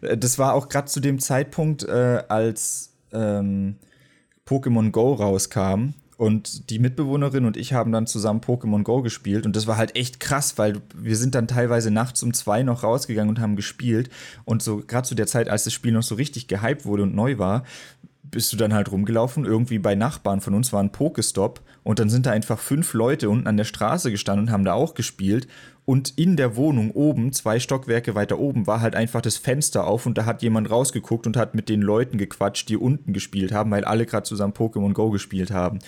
äh, das war auch gerade zu dem Zeitpunkt, äh, als ähm, Pokémon Go rauskam. Und die Mitbewohnerin und ich haben dann zusammen Pokémon Go gespielt. Und das war halt echt krass, weil wir sind dann teilweise nachts um zwei noch rausgegangen und haben gespielt. Und so gerade zu der Zeit, als das Spiel noch so richtig gehypt wurde und neu war, bist du dann halt rumgelaufen. Irgendwie bei Nachbarn von uns war ein Pokestop und dann sind da einfach fünf Leute unten an der Straße gestanden und haben da auch gespielt. Und in der Wohnung oben, zwei Stockwerke weiter oben, war halt einfach das Fenster auf und da hat jemand rausgeguckt und hat mit den Leuten gequatscht, die unten gespielt haben, weil alle gerade zusammen Pokémon Go gespielt haben.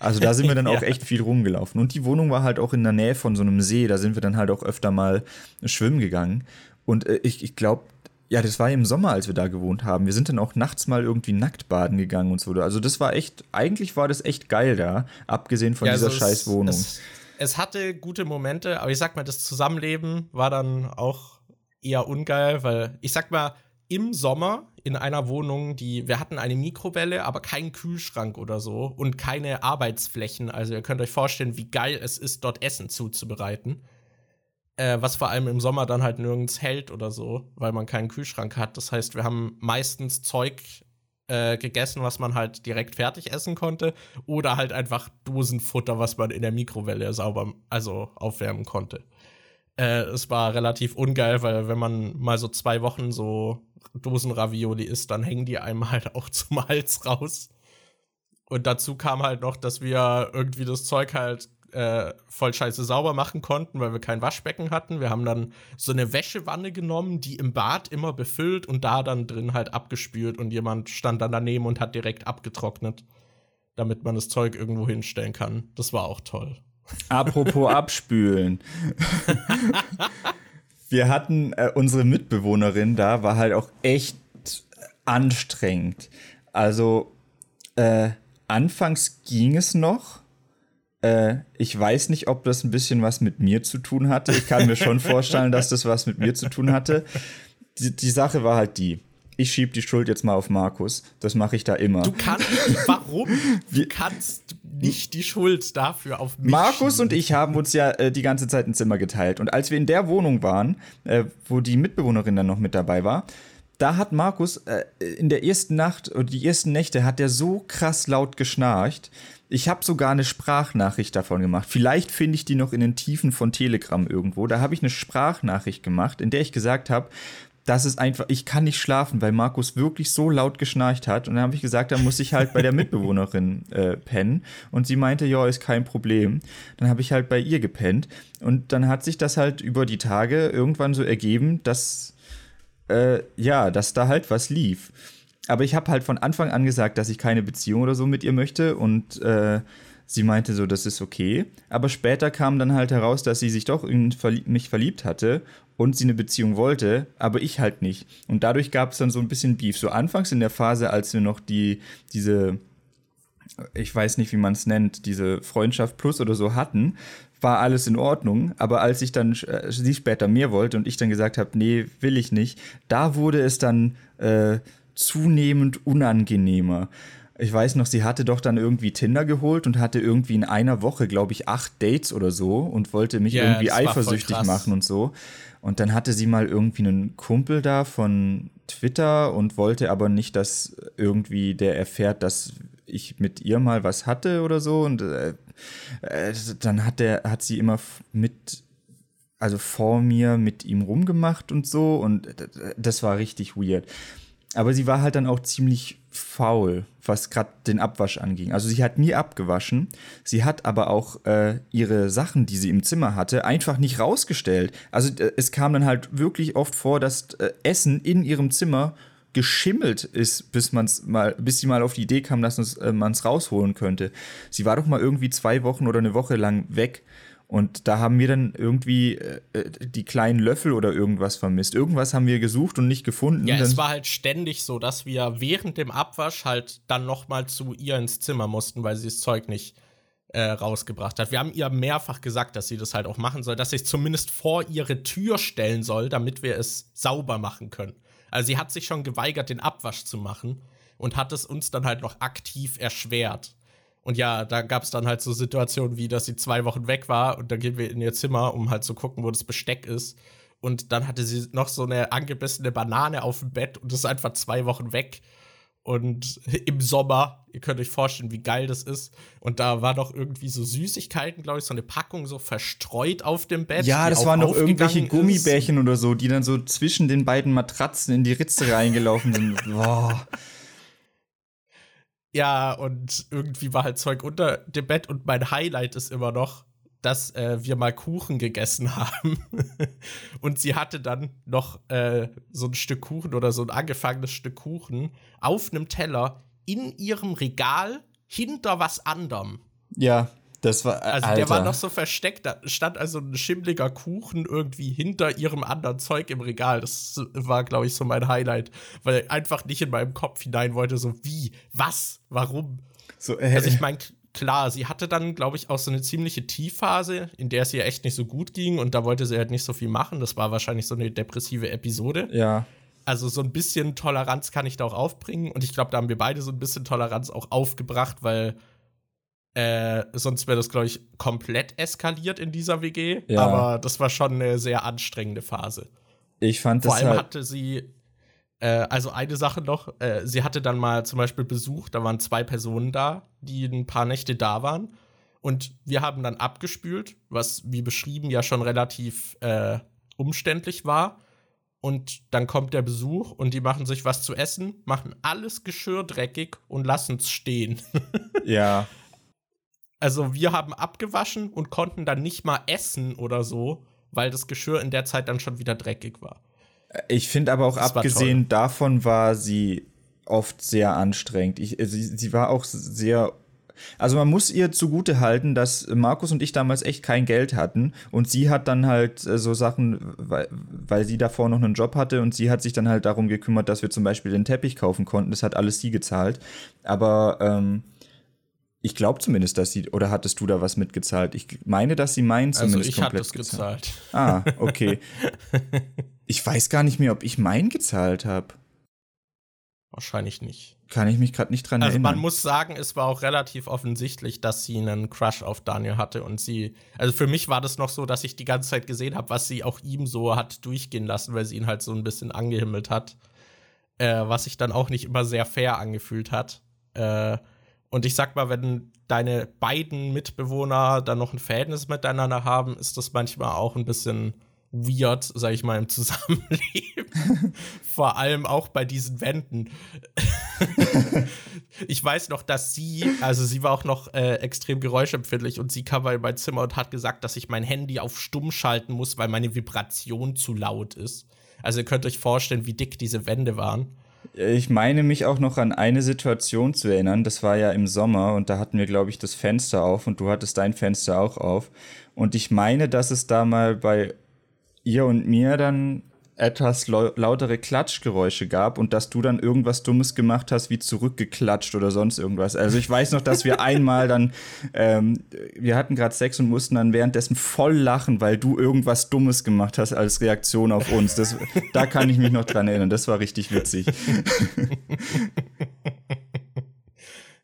Also da sind wir dann auch ja. echt viel rumgelaufen. Und die Wohnung war halt auch in der Nähe von so einem See, da sind wir dann halt auch öfter mal schwimmen gegangen. Und äh, ich, ich glaube, ja, das war im Sommer, als wir da gewohnt haben. Wir sind dann auch nachts mal irgendwie nackt baden gegangen und so. Also das war echt, eigentlich war das echt geil da, abgesehen von ja, dieser also scheiß Wohnung.
Es, es, hatte gute Momente, aber ich sag mal, das Zusammenleben war dann auch eher ungeil, weil ich sag mal, im Sommer in einer Wohnung, die wir hatten eine Mikrowelle, aber keinen Kühlschrank oder so und keine Arbeitsflächen. Also ihr könnt euch vorstellen, wie geil es ist, dort Essen zuzubereiten äh, was vor allem im Sommer dann halt nirgends hält oder so, weil man keinen Kühlschrank hat. Das heißt, wir haben meistens Zeug äh, gegessen, was man halt direkt fertig essen konnte, oder halt einfach Dosenfutter, was man in der Mikrowelle sauber, also aufwärmen konnte. Äh, es war relativ ungeil, weil wenn man mal so zwei Wochen so Dosenravioli isst, dann hängen die einem halt auch zum Hals raus. Und dazu kam halt noch, dass wir irgendwie das Zeug halt äh, voll scheiße sauber machen konnten, weil wir kein Waschbecken hatten. Wir haben dann so eine Wäschewanne genommen, die im Bad immer befüllt und da dann drin halt abgespült und jemand stand dann daneben und hat direkt abgetrocknet, damit man das Zeug irgendwo hinstellen kann. Das war auch toll.
Apropos abspülen. wir hatten äh, unsere Mitbewohnerin da, war halt auch echt anstrengend. Also äh, anfangs ging es noch äh, ich weiß nicht, ob das ein bisschen was mit mir zu tun hatte. Ich kann mir schon vorstellen, dass das was mit mir zu tun hatte. Die, die Sache war halt die. Ich schieb die Schuld jetzt mal auf Markus. Das mache ich da immer.
Du kannst, warum? Du kannst nicht die Schuld dafür auf mich.
Markus und ich haben uns ja äh, die ganze Zeit ein Zimmer geteilt. Und als wir in der Wohnung waren, äh, wo die Mitbewohnerin dann noch mit dabei war, da hat Markus äh, in der ersten Nacht oder die ersten Nächte hat er so krass laut geschnarcht, ich habe sogar eine Sprachnachricht davon gemacht. Vielleicht finde ich die noch in den Tiefen von Telegram irgendwo. Da habe ich eine Sprachnachricht gemacht, in der ich gesagt habe, das ist einfach, ich kann nicht schlafen, weil Markus wirklich so laut geschnarcht hat. Und dann habe ich gesagt, da muss ich halt bei der Mitbewohnerin äh, pennen. Und sie meinte, ja, ist kein Problem. Dann habe ich halt bei ihr gepennt. Und dann hat sich das halt über die Tage irgendwann so ergeben, dass, äh, ja, dass da halt was lief aber ich habe halt von Anfang an gesagt, dass ich keine Beziehung oder so mit ihr möchte und äh, sie meinte so, das ist okay. Aber später kam dann halt heraus, dass sie sich doch in mich verliebt hatte und sie eine Beziehung wollte, aber ich halt nicht. Und dadurch gab es dann so ein bisschen Beef. So anfangs in der Phase, als wir noch die, diese, ich weiß nicht, wie man es nennt, diese Freundschaft plus oder so hatten, war alles in Ordnung. Aber als ich dann äh, sie später mehr wollte und ich dann gesagt habe, nee, will ich nicht, da wurde es dann äh, zunehmend unangenehmer. Ich weiß noch, sie hatte doch dann irgendwie Tinder geholt und hatte irgendwie in einer Woche, glaube ich, acht Dates oder so und wollte mich yeah, irgendwie eifersüchtig machen und so. Und dann hatte sie mal irgendwie einen Kumpel da von Twitter und wollte aber nicht, dass irgendwie der erfährt, dass ich mit ihr mal was hatte oder so. Und äh, äh dann hat der, hat sie immer mit, also vor mir mit ihm rumgemacht und so. Und das war richtig weird. Aber sie war halt dann auch ziemlich faul, was gerade den Abwasch anging. Also sie hat nie abgewaschen. Sie hat aber auch äh, ihre Sachen, die sie im Zimmer hatte, einfach nicht rausgestellt. Also äh, es kam dann halt wirklich oft vor, dass äh, Essen in ihrem Zimmer geschimmelt ist, bis man's mal, bis sie mal auf die Idee kam, dass äh, man es rausholen könnte. Sie war doch mal irgendwie zwei Wochen oder eine Woche lang weg Und da haben wir dann irgendwie äh, äh, die kleinen Löffel oder irgendwas vermisst. Irgendwas haben wir gesucht und nicht gefunden.
Ja, es war halt ständig so, dass wir während dem Abwasch halt dann noch mal zu ihr ins Zimmer mussten, weil sie das Zeug nicht äh, rausgebracht hat. Wir haben ihr mehrfach gesagt, dass sie das halt auch machen soll, dass sie es zumindest vor ihre Tür stellen soll, damit wir es sauber machen können. Also sie hat sich schon geweigert, den Abwasch zu machen und hat es uns dann halt noch aktiv erschwert. Und ja, da gab es dann halt so Situationen wie, dass sie zwei Wochen weg war und dann gehen wir in ihr Zimmer, um halt zu gucken, wo das Besteck ist. Und dann hatte sie noch so eine angebissene Banane auf dem Bett und ist einfach zwei Wochen weg. Und im Sommer, ihr könnt euch vorstellen, wie geil das ist. Und da war noch irgendwie so Süßigkeiten, glaube ich, so eine Packung so verstreut auf dem Bett.
Ja, das waren noch irgendwelche Gummibärchen ist. oder so, die dann so zwischen den beiden Matratzen in die Ritze reingelaufen sind. Boah.
Ja, und irgendwie war halt Zeug unter dem Bett und mein Highlight ist immer noch, dass äh, wir mal Kuchen gegessen haben. und sie hatte dann noch äh, so ein Stück Kuchen oder so ein angefangenes Stück Kuchen auf einem Teller in ihrem Regal hinter was anderem.
Ja. Das war,
äh, also Alter. der war noch so versteckt, da stand also ein schimmliger Kuchen irgendwie hinter ihrem anderen Zeug im Regal. Das war, glaube ich, so mein Highlight, weil einfach nicht in meinem Kopf hinein wollte, so wie, was, warum. So, äh, also ich meine, klar, sie hatte dann, glaube ich, auch so eine ziemliche Tiefphase, in der es ihr echt nicht so gut ging und da wollte sie halt nicht so viel machen. Das war wahrscheinlich so eine depressive Episode.
Ja.
Also so ein bisschen Toleranz kann ich da auch aufbringen und ich glaube, da haben wir beide so ein bisschen Toleranz auch aufgebracht, weil äh, sonst wäre das, glaube ich, komplett eskaliert in dieser WG. Ja. Aber das war schon eine sehr anstrengende Phase.
Ich fand
Vor
das
allem
halt
hatte sie, äh, also eine Sache noch, äh, sie hatte dann mal zum Beispiel Besuch, da waren zwei Personen da, die ein paar Nächte da waren. Und wir haben dann abgespült, was wie beschrieben ja schon relativ äh, umständlich war. Und dann kommt der Besuch und die machen sich was zu essen, machen alles Geschirr dreckig und lassen es stehen.
ja.
Also wir haben abgewaschen und konnten dann nicht mal essen oder so, weil das Geschirr in der Zeit dann schon wieder dreckig war.
Ich finde aber auch das abgesehen war davon war sie oft sehr anstrengend. Ich, sie, sie war auch sehr also man muss ihr zugute halten, dass Markus und ich damals echt kein Geld hatten und sie hat dann halt äh, so Sachen, weil, weil sie davor noch einen Job hatte und sie hat sich dann halt darum gekümmert, dass wir zum Beispiel den Teppich kaufen konnten. Das hat alles sie gezahlt. Aber ähm, ich glaube zumindest, dass sie, oder hattest du da was mitgezahlt? Ich meine, dass sie meinen also zumindest also ich komplett hatte es gezahlt. Ah, okay. ich weiß gar nicht mehr, ob ich meinen gezahlt habe.
Wahrscheinlich nicht.
Kann ich mich gerade nicht dran
also
erinnern.
Also man muss sagen, es war auch relativ offensichtlich, dass sie einen Crush auf Daniel hatte und sie, also für mich war das noch so, dass ich die ganze Zeit gesehen habe, was sie auch ihm so hat durchgehen lassen, weil sie ihn halt so ein bisschen angehimmelt hat, äh, was sich dann auch nicht immer sehr fair angefühlt hat. Äh, und ich sag mal, wenn deine beiden Mitbewohner dann noch ein Verhältnis miteinander haben, ist das manchmal auch ein bisschen weird, sag ich mal, im Zusammenleben. Vor allem auch bei diesen Wänden. ich weiß noch, dass sie, also sie war auch noch äh, extrem geräuschempfindlich und sie kam in mein Zimmer und hat gesagt, dass ich mein Handy auf stumm schalten muss, weil meine Vibration zu laut ist. Also ihr könnt euch vorstellen, wie dick diese Wände waren.
Ich meine mich auch noch an eine Situation zu erinnern. Das war ja im Sommer und da hatten wir, glaube ich, das Fenster auf und du hattest dein Fenster auch auf. Und ich meine, dass es da mal bei ihr und mir dann etwas lautere Klatschgeräusche gab und dass du dann irgendwas Dummes gemacht hast, wie zurückgeklatscht oder sonst irgendwas. Also ich weiß noch, dass wir einmal dann, ähm, wir hatten gerade Sex und mussten dann währenddessen voll lachen, weil du irgendwas Dummes gemacht hast als Reaktion auf uns. Das, da kann ich mich noch dran erinnern. Das war richtig witzig.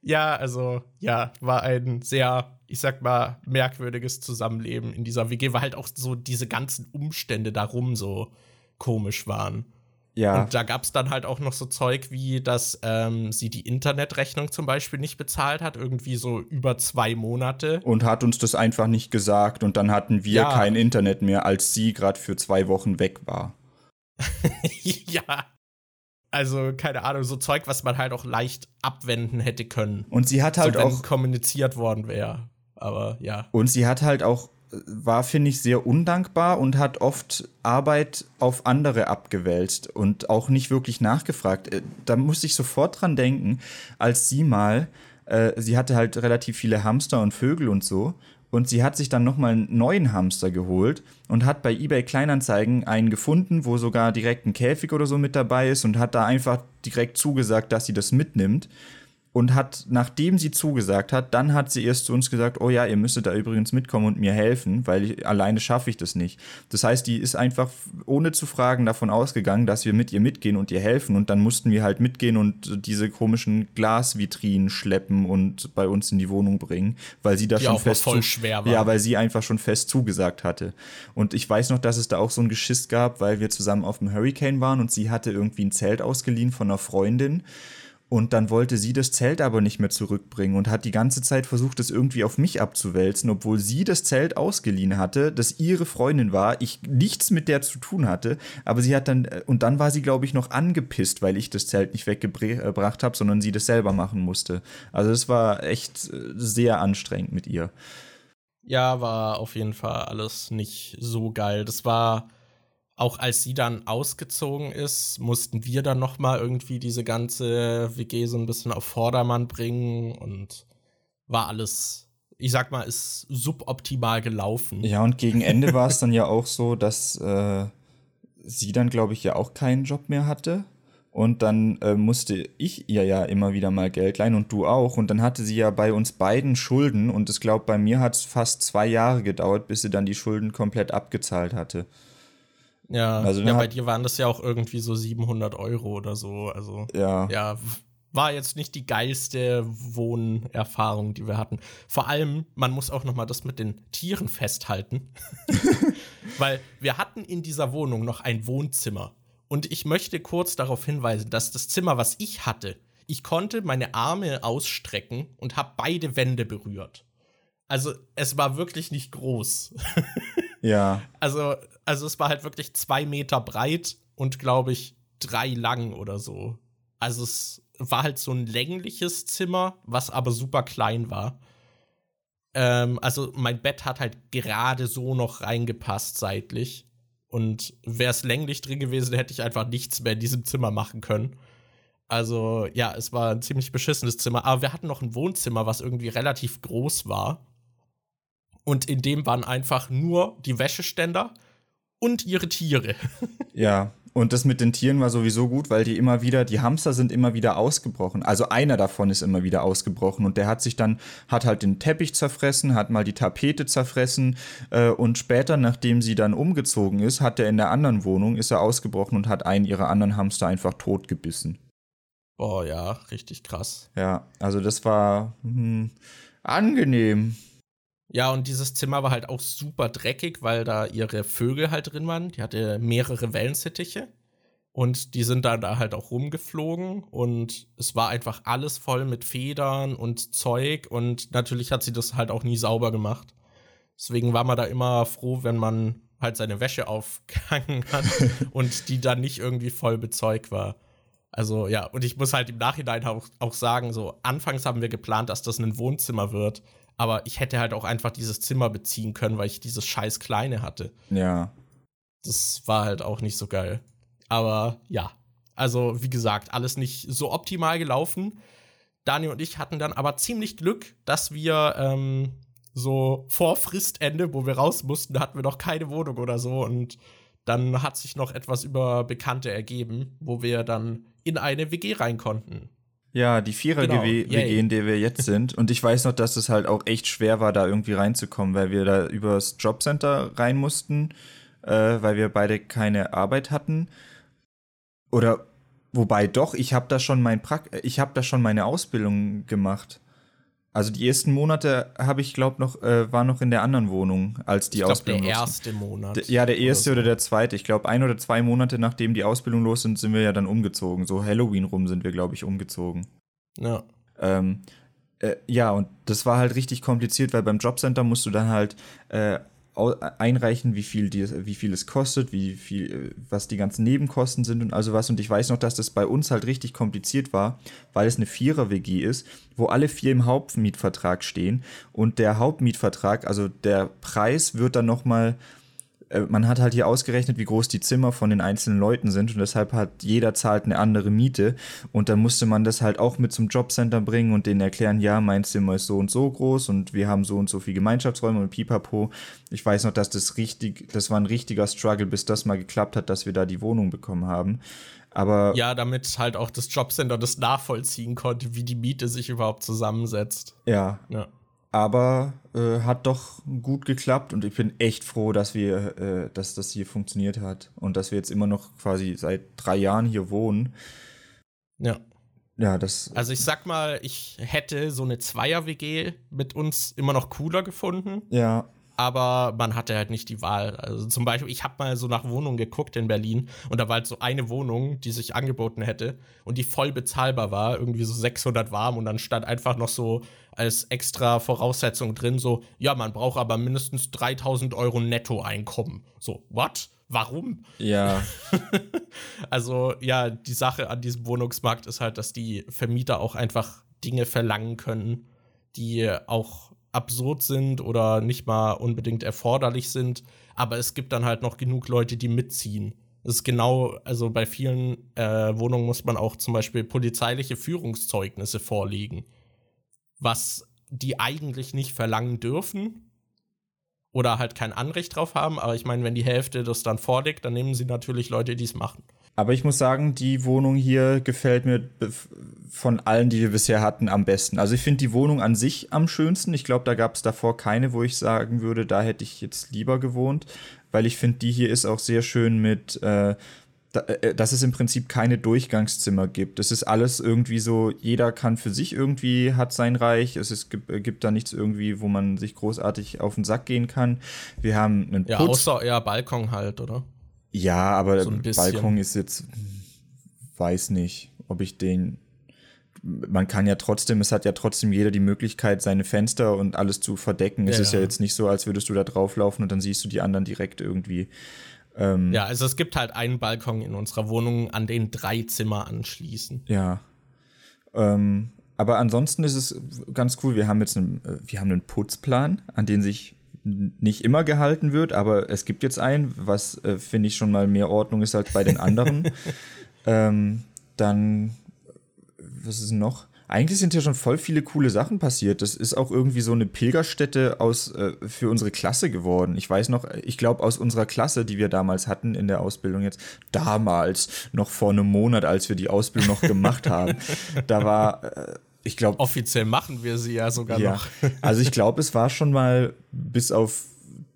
Ja, also ja, war ein sehr, ich sag mal, merkwürdiges Zusammenleben in dieser WG, weil halt auch so diese ganzen Umstände darum so komisch waren. Ja. Und da gab es dann halt auch noch so Zeug wie, dass ähm, sie die Internetrechnung zum Beispiel nicht bezahlt hat, irgendwie so über zwei Monate.
Und hat uns das einfach nicht gesagt und dann hatten wir ja. kein Internet mehr, als sie gerade für zwei Wochen weg war.
ja. Also, keine Ahnung, so Zeug, was man halt auch leicht abwenden hätte können.
Und sie hat halt so, auch
kommuniziert worden wäre. Aber ja.
Und sie hat halt auch war, finde ich, sehr undankbar und hat oft Arbeit auf andere abgewälzt und auch nicht wirklich nachgefragt. Äh, da musste ich sofort dran denken, als sie mal, äh, sie hatte halt relativ viele Hamster und Vögel und so. Und sie hat sich dann nochmal einen neuen Hamster geholt und hat bei eBay Kleinanzeigen einen gefunden, wo sogar direkt ein Käfig oder so mit dabei ist und hat da einfach direkt zugesagt, dass sie das mitnimmt und hat, nachdem sie zugesagt hat, dann hat sie erst zu uns gesagt, oh ja, ihr müsstet da übrigens mitkommen und mir helfen, weil ich, alleine schaffe ich das nicht. Das heißt, die ist einfach ohne zu fragen davon ausgegangen, dass wir mit ihr mitgehen und ihr helfen und dann mussten wir halt mitgehen und diese komischen Glasvitrinen schleppen und bei uns in die Wohnung bringen, weil sie da die schon fest
voll schwer war.
Ja, weil sie einfach schon fest zugesagt hatte. Und ich weiß noch, dass es da auch so ein Geschiss gab, weil wir zusammen auf dem Hurricane waren und sie hatte irgendwie ein Zelt ausgeliehen von einer Freundin und dann wollte sie das Zelt aber nicht mehr zurückbringen und hat die ganze Zeit versucht, es irgendwie auf mich abzuwälzen, obwohl sie das Zelt ausgeliehen hatte, das ihre Freundin war, ich nichts mit der zu tun hatte. Aber sie hat dann, und dann war sie, glaube ich, noch angepisst, weil ich das Zelt nicht weggebracht habe, sondern sie das selber machen musste. Also es war echt äh, sehr anstrengend mit ihr.
Ja, war auf jeden Fall alles nicht so geil. Das war auch als sie dann ausgezogen ist, mussten wir dann noch mal irgendwie diese ganze WG so ein bisschen auf Vordermann bringen und war alles, ich sag mal, ist suboptimal gelaufen.
Ja, und gegen Ende war es dann ja auch so, dass äh, sie dann, glaube ich, ja auch keinen Job mehr hatte. Und dann äh, musste ich ihr ja immer wieder mal Geld leihen und du auch. Und dann hatte sie ja bei uns beiden Schulden. Und ich glaube, bei mir hat es fast zwei Jahre gedauert, bis sie dann die Schulden komplett abgezahlt hatte.
Ja, also ja bei dir waren das ja auch irgendwie so 700 Euro oder so. Also,
ja.
ja, war jetzt nicht die geilste Wohnerfahrung, die wir hatten. Vor allem, man muss auch noch mal das mit den Tieren festhalten. Weil wir hatten in dieser Wohnung noch ein Wohnzimmer. Und ich möchte kurz darauf hinweisen, dass das Zimmer, was ich hatte, ich konnte meine Arme ausstrecken und habe beide Wände berührt. Also es war wirklich nicht groß.
ja.
Also also es war halt wirklich zwei Meter breit und glaube ich drei lang oder so. Also es war halt so ein längliches Zimmer, was aber super klein war. Ähm, also mein Bett hat halt gerade so noch reingepasst seitlich. Und wäre es länglich drin gewesen, hätte ich einfach nichts mehr in diesem Zimmer machen können. Also ja, es war ein ziemlich beschissenes Zimmer. Aber wir hatten noch ein Wohnzimmer, was irgendwie relativ groß war. Und in dem waren einfach nur die Wäscheständer und ihre Tiere.
Ja, und das mit den Tieren war sowieso gut, weil die immer wieder, die Hamster sind immer wieder ausgebrochen. Also einer davon ist immer wieder ausgebrochen und der hat sich dann, hat halt den Teppich zerfressen, hat mal die Tapete zerfressen äh, und später, nachdem sie dann umgezogen ist, hat er in der anderen Wohnung, ist er ausgebrochen und hat einen ihrer anderen Hamster einfach totgebissen.
Oh ja, richtig krass.
Ja, also das war hm, angenehm.
Ja, und dieses Zimmer war halt auch super dreckig, weil da ihre Vögel halt drin waren. Die hatte mehrere Wellensittiche. Und die sind dann da halt auch rumgeflogen. Und es war einfach alles voll mit Federn und Zeug. Und natürlich hat sie das halt auch nie sauber gemacht. Deswegen war man da immer froh, wenn man halt seine Wäsche aufgehangen hat und die dann nicht irgendwie voll bezeugt war. Also ja, und ich muss halt im Nachhinein auch, auch sagen, so anfangs haben wir geplant, dass das ein Wohnzimmer wird. Aber ich hätte halt auch einfach dieses Zimmer beziehen können, weil ich dieses scheiß Kleine hatte.
Ja.
Das war halt auch nicht so geil. Aber ja. Also, wie gesagt, alles nicht so optimal gelaufen. Daniel und ich hatten dann aber ziemlich Glück, dass wir ähm, so vor Fristende, wo wir raus mussten, hatten wir noch keine Wohnung oder so. Und dann hat sich noch etwas über Bekannte ergeben, wo wir dann in eine WG rein konnten.
Ja, die Vierer-WG, genau. in der wir jetzt sind. Und ich weiß noch, dass es halt auch echt schwer war, da irgendwie reinzukommen, weil wir da übers Jobcenter rein mussten, äh, weil wir beide keine Arbeit hatten. Oder wobei doch, ich habe da schon mein pra ich habe da schon meine Ausbildung gemacht. Also die ersten Monate habe ich glaube noch äh, war noch in der anderen Wohnung als die ich glaub, Ausbildung.
Der erste Monat.
De, ja, der erste oder, so. oder, der zweite. Ich glaube ein oder zwei Monate nachdem die Ausbildung los sind, sind wir ja dann umgezogen. So Halloween rum sind wir glaube ich umgezogen.
Ja.
Ähm, äh, ja und das war halt richtig kompliziert, weil beim Jobcenter musst du dann halt äh, einreichen, wie viel, die, wie viel es kostet, wie viel, äh, was die ganzen Nebenkosten sind und also was. Und ich weiß noch, dass das bei uns halt richtig kompliziert war, weil es eine Vierer-WG ist, wo alle vier im Hauptmietvertrag stehen. Und der Hauptmietvertrag, also der Preis wird dann nochmal äh, man hat halt hier ausgerechnet, wie groß die Zimmer von den einzelnen Leuten sind und deshalb hat jeder zahlt eine andere Miete und dann musste man das halt auch mit zum Jobcenter bringen und denen erklären, ja, mein Zimmer ist so und so groß und wir haben so und so viel Gemeinschaftsräume und pipapo. Ich weiß noch, dass das richtig, das war ein richtiger Struggle, bis das mal geklappt hat, dass wir da die Wohnung bekommen haben. Aber
ja, damit halt auch das Jobcenter das nachvollziehen konnte, wie die Miete sich überhaupt zusammensetzt.
Ja. ja aber äh, hat doch gut geklappt und ich bin echt froh, dass wir, äh, dass das hier funktioniert hat und dass wir jetzt immer noch quasi seit drei Jahren hier wohnen.
Ja.
Ja, das.
Also ich sag mal, ich hätte so eine Zweier-WG mit uns immer noch cooler gefunden.
Ja
aber man hatte halt nicht die Wahl. Also zum Beispiel, ich habe mal so nach Wohnungen geguckt in Berlin und da war halt so eine Wohnung, die sich angeboten hätte und die voll bezahlbar war, irgendwie so 600 warm und dann stand einfach noch so als extra Voraussetzung drin, so, ja, man braucht aber mindestens 3000 Euro Nettoeinkommen. So, what? Warum?
Ja.
also, ja, die Sache an diesem Wohnungsmarkt ist halt, dass die Vermieter auch einfach Dinge verlangen können, die auch absurd sind oder nicht mal unbedingt erforderlich sind. Aber es gibt dann halt noch genug Leute, die mitziehen. Das ist genau, also bei vielen äh, Wohnungen muss man auch zum Beispiel polizeiliche Führungszeugnisse vorlegen, was die eigentlich nicht verlangen dürfen oder halt kein Anrecht drauf haben. Aber ich meine, wenn die Hälfte das dann vorlegt, dann nehmen sie natürlich Leute, die es machen.
Aber ich muss sagen, die Wohnung hier gefällt mir von allen, die wir bisher hatten, am besten. Also ich finde die Wohnung an sich am schönsten. Ich glaube, da gab es davor keine, wo ich sagen würde, da hätte ich jetzt lieber gewohnt, weil ich finde, die hier ist auch sehr schön mit, äh, äh, dass es im Prinzip keine Durchgangszimmer gibt. Es ist alles irgendwie so, jeder kann für sich irgendwie, hat sein Reich. Es ist, gibt, äh, gibt da nichts irgendwie, wo man sich großartig auf den Sack gehen kann. Wir haben einen
Putz. Ja, außer eher Balkon halt, oder?
Ja, aber so Balkon ist jetzt, weiß nicht, ob ich den. Man kann ja trotzdem, es hat ja trotzdem jeder die Möglichkeit, seine Fenster und alles zu verdecken. Ja, es ist ja jetzt nicht so, als würdest du da drauflaufen und dann siehst du die anderen direkt irgendwie.
Ähm, ja, also es gibt halt einen Balkon in unserer Wohnung, an den drei Zimmer anschließen.
Ja. Ähm, aber ansonsten ist es ganz cool. Wir haben jetzt einen, äh, wir haben einen Putzplan, an den sich nicht immer gehalten wird, aber es gibt jetzt einen, was äh, finde ich schon mal mehr Ordnung ist als bei den anderen. ähm, dann, was ist noch? Eigentlich sind ja schon voll viele coole Sachen passiert. Das ist auch irgendwie so eine Pilgerstätte aus, äh, für unsere Klasse geworden. Ich weiß noch, ich glaube aus unserer Klasse, die wir damals hatten in der Ausbildung jetzt, damals, noch vor einem Monat, als wir die Ausbildung noch gemacht haben, da war äh, ich glaube.
Offiziell machen wir sie ja sogar ja. noch.
also ich glaube, es war schon mal bis auf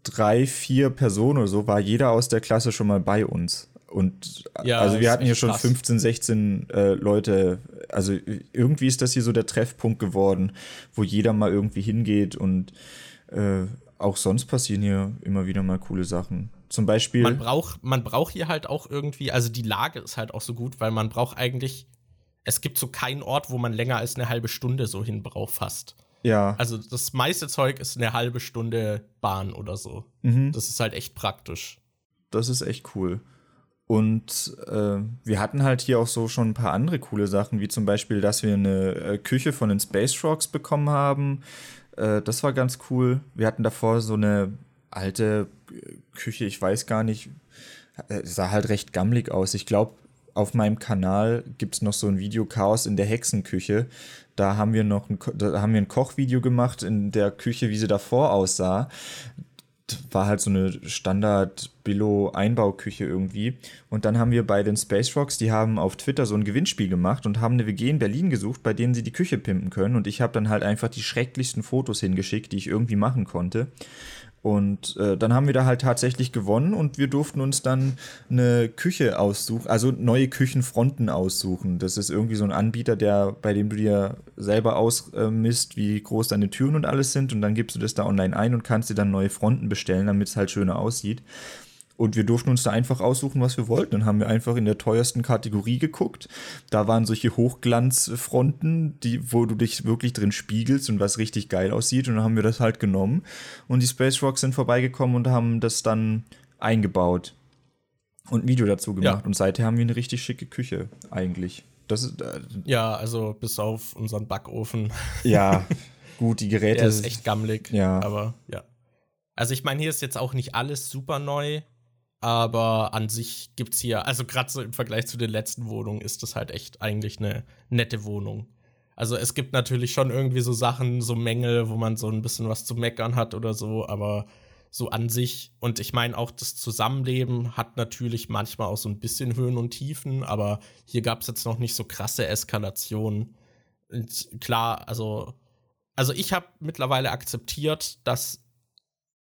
drei, vier Personen oder so, war jeder aus der Klasse schon mal bei uns. Und ja, also wir hatten hier schon krass. 15, 16 äh, Leute. Also irgendwie ist das hier so der Treffpunkt geworden, wo jeder mal irgendwie hingeht und äh, auch sonst passieren hier immer wieder mal coole Sachen. Zum Beispiel.
Man braucht, man braucht hier halt auch irgendwie, also die Lage ist halt auch so gut, weil man braucht eigentlich es gibt so keinen Ort, wo man länger als eine halbe Stunde so hin braucht, fast.
Ja.
Also das meiste Zeug ist eine halbe Stunde Bahn oder so. Mhm. Das ist halt echt praktisch.
Das ist echt cool. Und äh, wir hatten halt hier auch so schon ein paar andere coole Sachen, wie zum Beispiel, dass wir eine äh, Küche von den Space Frogs bekommen haben. Äh, das war ganz cool. Wir hatten davor so eine alte Küche, ich weiß gar nicht, äh, sah halt recht gammelig aus. Ich glaube, auf meinem Kanal gibt es noch so ein Video Chaos in der Hexenküche. Da haben wir noch ein, da haben wir ein Kochvideo gemacht in der Küche, wie sie davor aussah. War halt so eine Standard-Billo-Einbauküche irgendwie. Und dann haben wir bei den Space Rocks, die haben auf Twitter so ein Gewinnspiel gemacht und haben eine WG in Berlin gesucht, bei denen sie die Küche pimpen können. Und ich habe dann halt einfach die schrecklichsten Fotos hingeschickt, die ich irgendwie machen konnte. Und äh, dann haben wir da halt tatsächlich gewonnen und wir durften uns dann eine Küche aussuchen, also neue Küchenfronten aussuchen. Das ist irgendwie so ein Anbieter, der, bei dem du dir selber ausmisst, wie groß deine Türen und alles sind. Und dann gibst du das da online ein und kannst dir dann neue Fronten bestellen, damit es halt schöner aussieht. Und wir durften uns da einfach aussuchen, was wir wollten. Dann haben wir einfach in der teuersten Kategorie geguckt. Da waren solche Hochglanzfronten, die, wo du dich wirklich drin spiegelst und was richtig geil aussieht. Und dann haben wir das halt genommen. Und die Space Rocks sind vorbeigekommen und haben das dann eingebaut. Und ein Video dazu gemacht. Ja. Und seither haben wir eine richtig schicke Küche, eigentlich. Das ist, äh,
ja, also bis auf unseren Backofen.
Ja, gut, die Geräte.
Der ist echt gammelig. Ja. Aber ja. Also ich meine, hier ist jetzt auch nicht alles super neu, aber an sich gibt es hier, also gerade so im Vergleich zu den letzten Wohnungen, ist das halt echt eigentlich eine nette Wohnung. Also es gibt natürlich schon irgendwie so Sachen, so Mängel, wo man so ein bisschen was zu meckern hat oder so, aber so an sich. Und ich meine, auch das Zusammenleben hat natürlich manchmal auch so ein bisschen Höhen und Tiefen, aber hier gab es jetzt noch nicht so krasse Eskalationen. Und klar, also, also ich habe mittlerweile akzeptiert, dass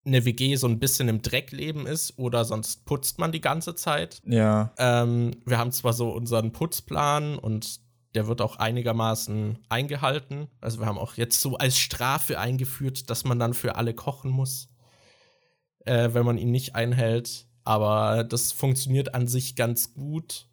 eine WG so ein bisschen im Dreck leben ist oder sonst putzt man die ganze Zeit.
Ja.
Ähm, wir haben zwar so unseren Putzplan und der wird auch einigermaßen eingehalten. Also wir haben auch jetzt so als Strafe eingeführt, dass man dann für alle kochen muss, äh, wenn man ihn nicht einhält. Aber das funktioniert an sich ganz gut.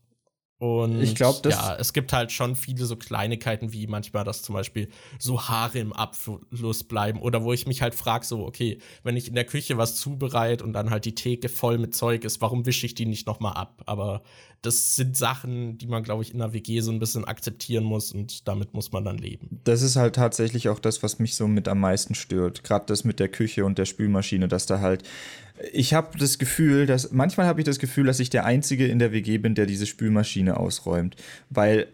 Und
ich glaube,
ja, es gibt halt schon viele so Kleinigkeiten, wie manchmal, dass zum Beispiel so Haare im Abfluss bleiben. Oder wo ich mich halt frage, so, okay, wenn ich in der Küche was zubereite und dann halt die Theke voll mit Zeug ist, warum wische ich die nicht nochmal ab? Aber das sind Sachen, die man, glaube ich, in der WG so ein bisschen akzeptieren muss und damit muss man dann leben.
Das ist halt tatsächlich auch das, was mich so mit am meisten stört. Gerade das mit der Küche und der Spülmaschine, dass da halt. Ich habe das Gefühl, dass manchmal habe ich das Gefühl, dass ich der Einzige in der WG bin, der diese Spülmaschine ausräumt. Weil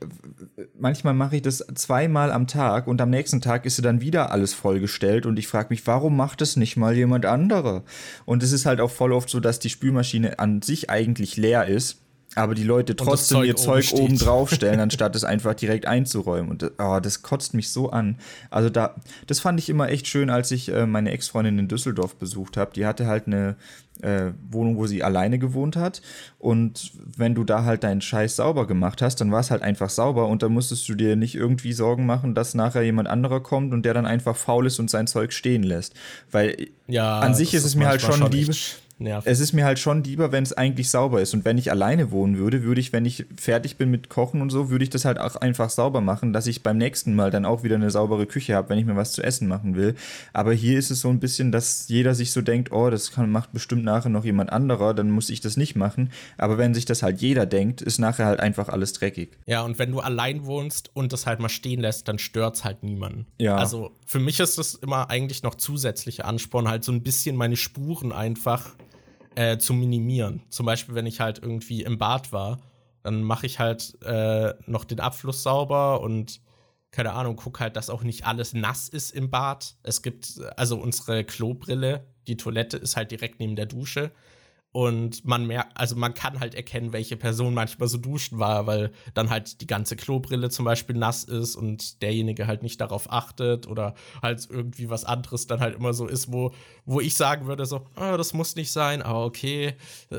manchmal mache ich das zweimal am Tag und am nächsten Tag ist sie dann wieder alles vollgestellt und ich frage mich, warum macht das nicht mal jemand anderer? Und es ist halt auch voll oft so, dass die Spülmaschine an sich eigentlich leer ist aber die Leute trotzdem Zeug ihr Zeug oben, oben draufstellen, anstatt es einfach direkt einzuräumen. Und oh, das kotzt mich so an. Also da, das fand ich immer echt schön, als ich äh, meine Ex-Freundin in Düsseldorf besucht habe. Die hatte halt eine äh, Wohnung, wo sie alleine gewohnt hat. Und wenn du da halt deinen Scheiß sauber gemacht hast, dann war es halt einfach sauber und dann musstest du dir nicht irgendwie Sorgen machen, dass nachher jemand anderer kommt und der dann einfach faul ist und sein Zeug stehen lässt. Weil ja, an sich ist es mir halt schon, schon lieb nervig. Es ist mir halt schon lieber, wenn es eigentlich sauber ist. Und wenn ich alleine wohnen würde, würde ich, wenn ich fertig bin mit Kochen und so, würde ich das halt auch einfach sauber machen, dass ich beim nächsten Mal dann auch wieder eine saubere Küche habe, wenn ich mir was zu essen machen will. Aber hier ist es so ein bisschen, dass jeder sich so denkt, oh, das kann, macht bestimmt nachher noch jemand anderer, dann muss ich das nicht machen. Aber wenn sich das halt jeder denkt, ist nachher halt einfach alles dreckig.
Ja, und wenn du allein wohnst und das halt mal stehen lässt, dann stört es halt niemanden.
Ja.
Also für mich ist das immer eigentlich noch zusätzlicher Ansporn, halt so ein bisschen meine Spuren einfach äh, zu minimieren. Zum Beispiel, wenn ich halt irgendwie im Bad war, dann mache ich halt äh, noch den Abfluss sauber und keine Ahnung, guck halt, dass auch nicht alles nass ist im Bad. Es gibt also unsere Klobrille, die Toilette ist halt direkt neben der Dusche. Und man merkt, also man kann halt erkennen, welche Person manchmal so duschen war, weil dann halt die ganze Klobrille zum Beispiel nass ist und derjenige halt nicht darauf achtet oder halt irgendwie was anderes dann halt immer so ist, wo, wo ich sagen würde, so, oh, das muss nicht sein, aber okay.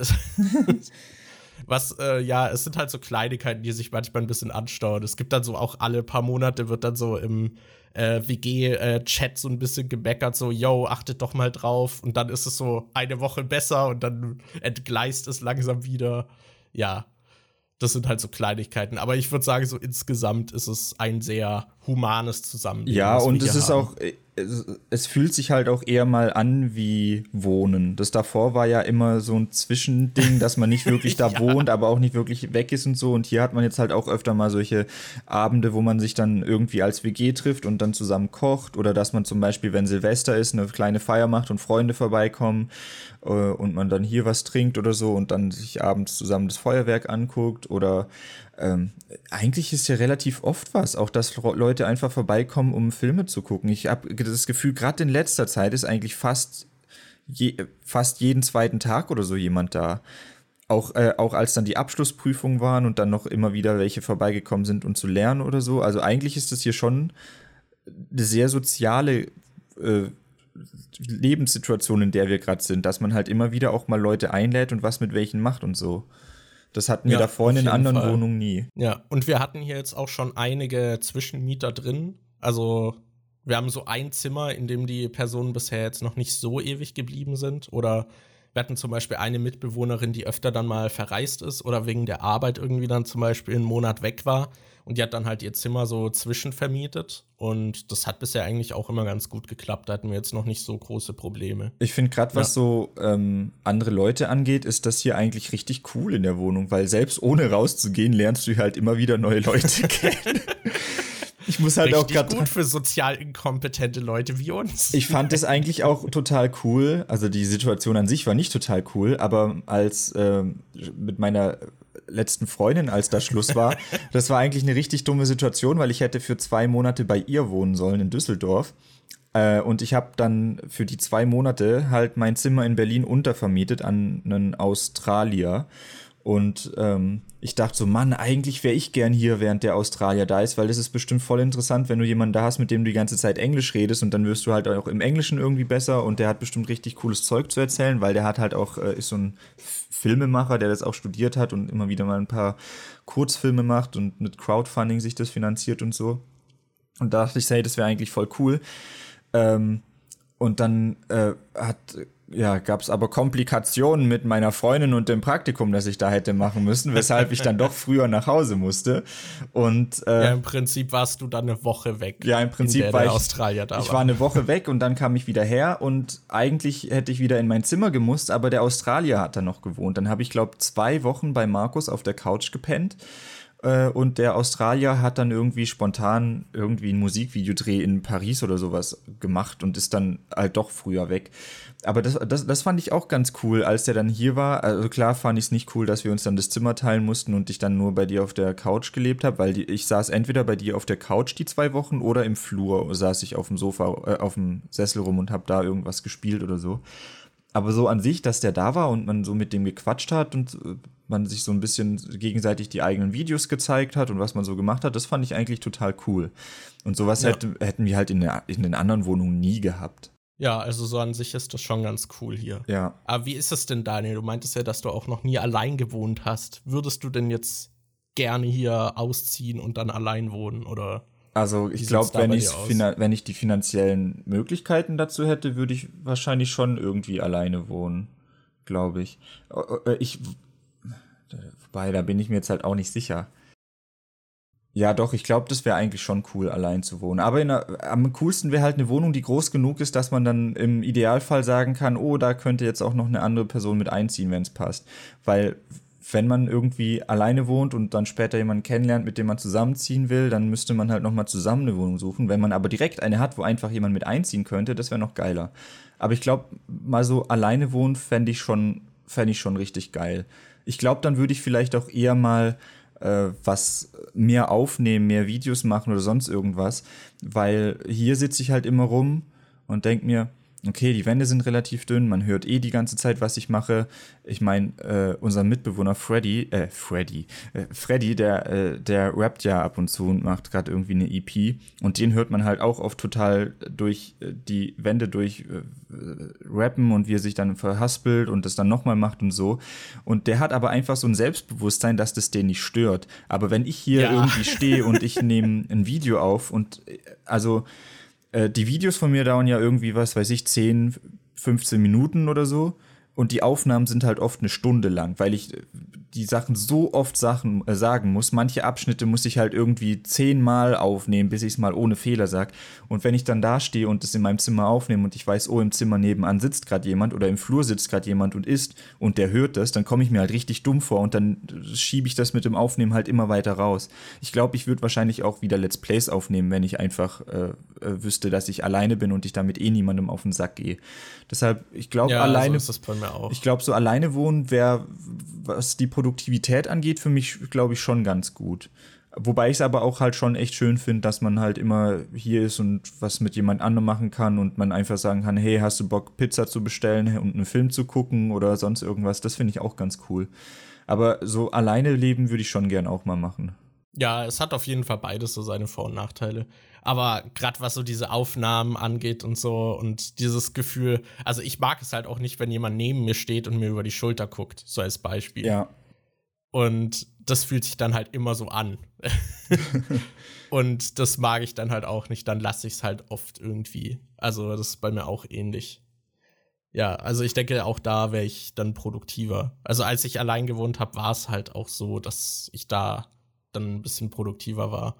was, äh, ja, es sind halt so Kleinigkeiten, die sich manchmal ein bisschen anstauen. Es gibt dann so auch alle paar Monate wird dann so im äh, WG-Chat äh, so ein bisschen gemeckert, so, yo, achtet doch mal drauf. Und dann ist es so eine Woche besser und dann entgleist es langsam wieder. Ja, das sind halt so Kleinigkeiten. Aber ich würde sagen, so insgesamt ist es ein sehr humanes Zusammenleben.
Ja, und es ist haben. auch, äh, es, es, fühlt sich halt auch eher mal an wie Wohnen. Das davor war ja immer so ein Zwischending, dass man nicht wirklich da ja. wohnt, aber auch nicht wirklich weg ist und so. Und hier hat man jetzt halt auch öfter mal solche Abende, wo man sich dann irgendwie als WG trifft und dann zusammen kocht. Oder dass man zum Beispiel, wenn Silvester ist, eine kleine Feier macht und Freunde vorbeikommen äh, und man dann hier was trinkt oder so und dann sich abends zusammen das Feuerwerk anguckt. Oder ähm, eigentlich ist ja relativ oft was, auch dass Leute einfach vorbeikommen, um Filme zu gucken. Ich habe das Gefühl, gerade in letzter Zeit ist eigentlich fast, je, fast jeden zweiten Tag oder so jemand da. Auch, äh, auch als dann die Abschlussprüfungen waren und dann noch immer wieder welche vorbeigekommen sind, um zu lernen oder so. Also eigentlich ist das hier schon eine sehr soziale äh, Lebenssituation, in der wir gerade sind, dass man halt immer wieder auch mal Leute einlädt und was mit welchen macht und so. Das hatten wir ja, davor in den anderen Fall. Wohnungen nie.
Ja, und wir hatten hier jetzt auch schon einige Zwischenmieter drin. Also wir haben so ein Zimmer, in dem die Personen bisher jetzt noch nicht so ewig geblieben sind. Oder wir hatten zum Beispiel eine Mitbewohnerin, die öfter dann mal verreist ist oder wegen der Arbeit irgendwie dann zum Beispiel einen Monat weg war. Und die hat dann halt ihr Zimmer so zwischenvermietet. Und das hat bisher eigentlich auch immer ganz gut geklappt. Da hatten wir jetzt noch nicht so große Probleme.
Ich finde gerade, was ja. so ähm, andere Leute angeht, ist das hier eigentlich richtig cool in der Wohnung, weil selbst ohne rauszugehen, lernst du halt immer wieder neue Leute kennen. Ich muss halt
Richtig
auch gerade
gut für sozial inkompetente Leute wie uns.
Ich fand es eigentlich auch total cool. Also die Situation an sich war nicht total cool, aber als äh, mit meiner letzten Freundin, als da Schluss war, das war eigentlich eine richtig dumme Situation, weil ich hätte für zwei Monate bei ihr wohnen sollen in Düsseldorf. Äh, und ich habe dann für die zwei Monate halt mein Zimmer in Berlin untervermietet an einen Australier. Und ähm, ich dachte so, Mann, eigentlich wäre ich gern hier, während der Australier da ist, weil das ist bestimmt voll interessant, wenn du jemanden da hast, mit dem du die ganze Zeit Englisch redest und dann wirst du halt auch im Englischen irgendwie besser und der hat bestimmt richtig cooles Zeug zu erzählen, weil der hat halt auch, äh, ist so ein Filmemacher, der das auch studiert hat und immer wieder mal ein paar Kurzfilme macht und mit Crowdfunding sich das finanziert und so. Und da dachte ich, hey, das wäre eigentlich voll cool. Ähm, und dann äh, hat ja, gab es aber Komplikationen mit meiner Freundin und dem Praktikum, das ich da hätte machen müssen, weshalb ich dann doch früher nach Hause musste. Und
äh, ja, im Prinzip warst du dann eine Woche weg.
Ja, im Prinzip war ich,
Australier da
ich war. eine Woche weg und dann kam ich wieder her und eigentlich hätte ich wieder in mein Zimmer gemusst, aber der Australier hat da noch gewohnt. Dann habe ich glaube zwei Wochen bei Markus auf der Couch gepennt äh, und der Australier hat dann irgendwie spontan irgendwie ein Musikvideodreh in Paris oder sowas gemacht und ist dann halt doch früher weg. Aber das, das, das fand ich auch ganz cool, als der dann hier war. Also klar fand ich es nicht cool, dass wir uns dann das Zimmer teilen mussten und ich dann nur bei dir auf der Couch gelebt habe, weil die, ich saß entweder bei dir auf der Couch die zwei Wochen oder im Flur saß ich auf dem Sofa, äh, auf dem Sessel rum und habe da irgendwas gespielt oder so. Aber so an sich, dass der da war und man so mit dem gequatscht hat und äh, man sich so ein bisschen gegenseitig die eigenen Videos gezeigt hat und was man so gemacht hat, das fand ich eigentlich total cool. Und sowas ja. hätte, hätten wir halt in, der, in den anderen Wohnungen nie gehabt.
Ja, also so an sich ist das schon ganz cool hier.
Ja.
Aber wie ist es denn, Daniel? Du meintest ja, dass du auch noch nie allein gewohnt hast. Würdest du denn jetzt gerne hier ausziehen und dann allein wohnen oder?
Also ich glaube, wenn, wenn ich die finanziellen Möglichkeiten dazu hätte, würde ich wahrscheinlich schon irgendwie alleine wohnen, glaube ich. Äh, äh, ich. Wobei, da bin ich mir jetzt halt auch nicht sicher. Ja, doch, ich glaube, das wäre eigentlich schon cool, allein zu wohnen. Aber einer, am coolsten wäre halt eine Wohnung, die groß genug ist, dass man dann im Idealfall sagen kann, oh, da könnte jetzt auch noch eine andere Person mit einziehen, wenn es passt. Weil wenn man irgendwie alleine wohnt und dann später jemanden kennenlernt, mit dem man zusammenziehen will, dann müsste man halt nochmal zusammen eine Wohnung suchen. Wenn man aber direkt eine hat, wo einfach jemand mit einziehen könnte, das wäre noch geiler. Aber ich glaube, mal so alleine wohnen fände ich schon, fände ich schon richtig geil. Ich glaube, dann würde ich vielleicht auch eher mal äh, was mehr aufnehmen, mehr Videos machen oder sonst irgendwas, weil hier sitze ich halt immer rum und denke mir, okay, die Wände sind relativ dünn, man hört eh die ganze Zeit, was ich mache. Ich meine, äh, unser Mitbewohner Freddy, äh, Freddy, äh, Freddy, der, äh, der rappt ja ab und zu und macht gerade irgendwie eine EP und den hört man halt auch oft total durch äh, die Wände durch äh, rappen und wie er sich dann verhaspelt und das dann nochmal macht und so. Und der hat aber einfach so ein Selbstbewusstsein, dass das den nicht stört. Aber wenn ich hier ja. irgendwie stehe und ich nehme ein Video auf und äh, also äh, die Videos von mir dauern ja irgendwie, was weiß ich, 10, 15 Minuten oder so. Und die Aufnahmen sind halt oft eine Stunde lang, weil ich die Sachen so oft Sachen äh, sagen muss. Manche Abschnitte muss ich halt irgendwie zehnmal aufnehmen, bis ich es mal ohne Fehler sage. Und wenn ich dann da stehe und es in meinem Zimmer aufnehme und ich weiß, oh, im Zimmer nebenan sitzt gerade jemand oder im Flur sitzt gerade jemand und isst und der hört das, dann komme ich mir halt richtig dumm vor und dann schiebe ich das mit dem Aufnehmen halt immer weiter raus. Ich glaube, ich würde wahrscheinlich auch wieder Let's Plays aufnehmen, wenn ich einfach äh, äh, wüsste, dass ich alleine bin und ich damit eh niemandem auf den Sack gehe. Deshalb, ich glaube, ja, alleine.
So
ich glaube, so alleine wohnen wäre, was die Produktivität angeht, für mich, glaube ich, schon ganz gut. Wobei ich es aber auch halt schon echt schön finde, dass man halt immer hier ist und was mit jemand anderem machen kann und man einfach sagen kann, hey, hast du Bock, Pizza zu bestellen und einen Film zu gucken oder sonst irgendwas. Das finde ich auch ganz cool. Aber so alleine leben würde ich schon gern auch mal machen.
Ja, es hat auf jeden Fall beides so seine Vor- und Nachteile. Aber gerade was so diese Aufnahmen angeht und so und dieses Gefühl, also ich mag es halt auch nicht, wenn jemand neben mir steht und mir über die Schulter guckt, so als Beispiel.
Ja.
Und das fühlt sich dann halt immer so an. und das mag ich dann halt auch nicht. Dann lasse ich es halt oft irgendwie. Also, das ist bei mir auch ähnlich. Ja, also ich denke, auch da wäre ich dann produktiver. Also, als ich allein gewohnt habe, war es halt auch so, dass ich da dann ein bisschen produktiver war.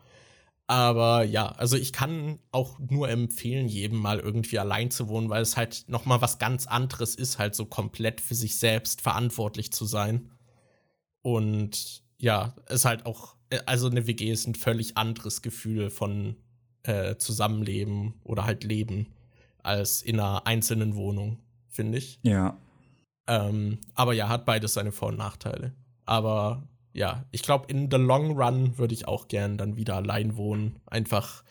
Aber ja, also ich kann auch nur empfehlen, jedem mal irgendwie allein zu wohnen, weil es halt noch mal was ganz anderes ist, halt so komplett für sich selbst verantwortlich zu sein. Und ja, es halt auch äh, also eine WG ist ein völlig anderes Gefühl von äh, Zusammenleben oder halt Leben als in einer einzelnen Wohnung, finde ich.
Ja.
Ähm, aber ja, hat beides seine Vor- und Nachteile. Aber ja, ich glaube, in the long run würde ich auch gern dann wieder allein wohnen. Einfach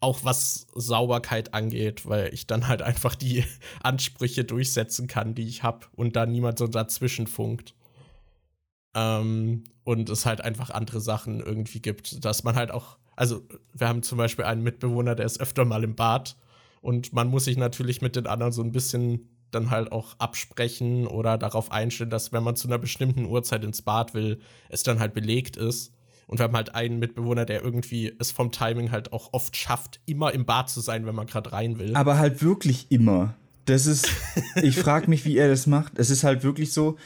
auch was Sauberkeit angeht, weil ich dann halt einfach die Ansprüche durchsetzen kann, die ich habe und da niemand so dazwischen funkt. Ähm, und es halt einfach andere Sachen irgendwie gibt, dass man halt auch, also wir haben zum Beispiel einen Mitbewohner, der ist öfter mal im Bad und man muss sich natürlich mit den anderen so ein bisschen dann halt auch absprechen oder darauf einstellen, dass wenn man zu einer bestimmten Uhrzeit ins Bad will, es dann halt belegt ist. Und wir haben halt einen Mitbewohner, der irgendwie es vom Timing halt auch oft schafft, immer im Bad zu sein, wenn man gerade rein will.
Aber halt wirklich immer. Das ist, ich frage mich, wie er das macht. Es ist halt wirklich so,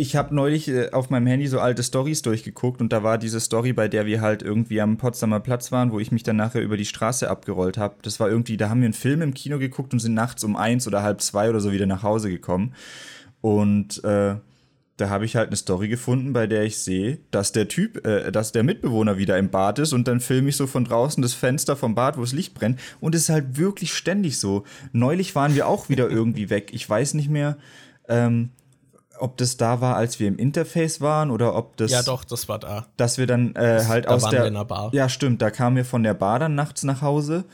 ich habe neulich äh, auf meinem Handy so alte Stories durchgeguckt und da war diese Story, bei der wir halt irgendwie am Potsdamer Platz waren, wo ich mich dann nachher über die Straße abgerollt habe. Das war irgendwie, da haben wir einen Film im Kino geguckt und sind nachts um eins oder halb zwei oder so wieder nach Hause gekommen. Und äh, da habe ich halt eine Story gefunden, bei der ich sehe, dass der Typ, äh, dass der Mitbewohner wieder im Bad ist und dann filme ich so von draußen das Fenster vom Bad, wo das Licht brennt und es ist halt wirklich ständig so. Neulich waren wir auch wieder irgendwie weg. Ich weiß nicht mehr, ähm, ob das da war, als wir im Interface waren oder ob das.
Ja, doch, das war da.
Dass wir dann äh, halt
da
aus
waren
der.
Wir in der Bar.
Ja, stimmt. Da kamen wir von der Bar dann nachts nach Hause.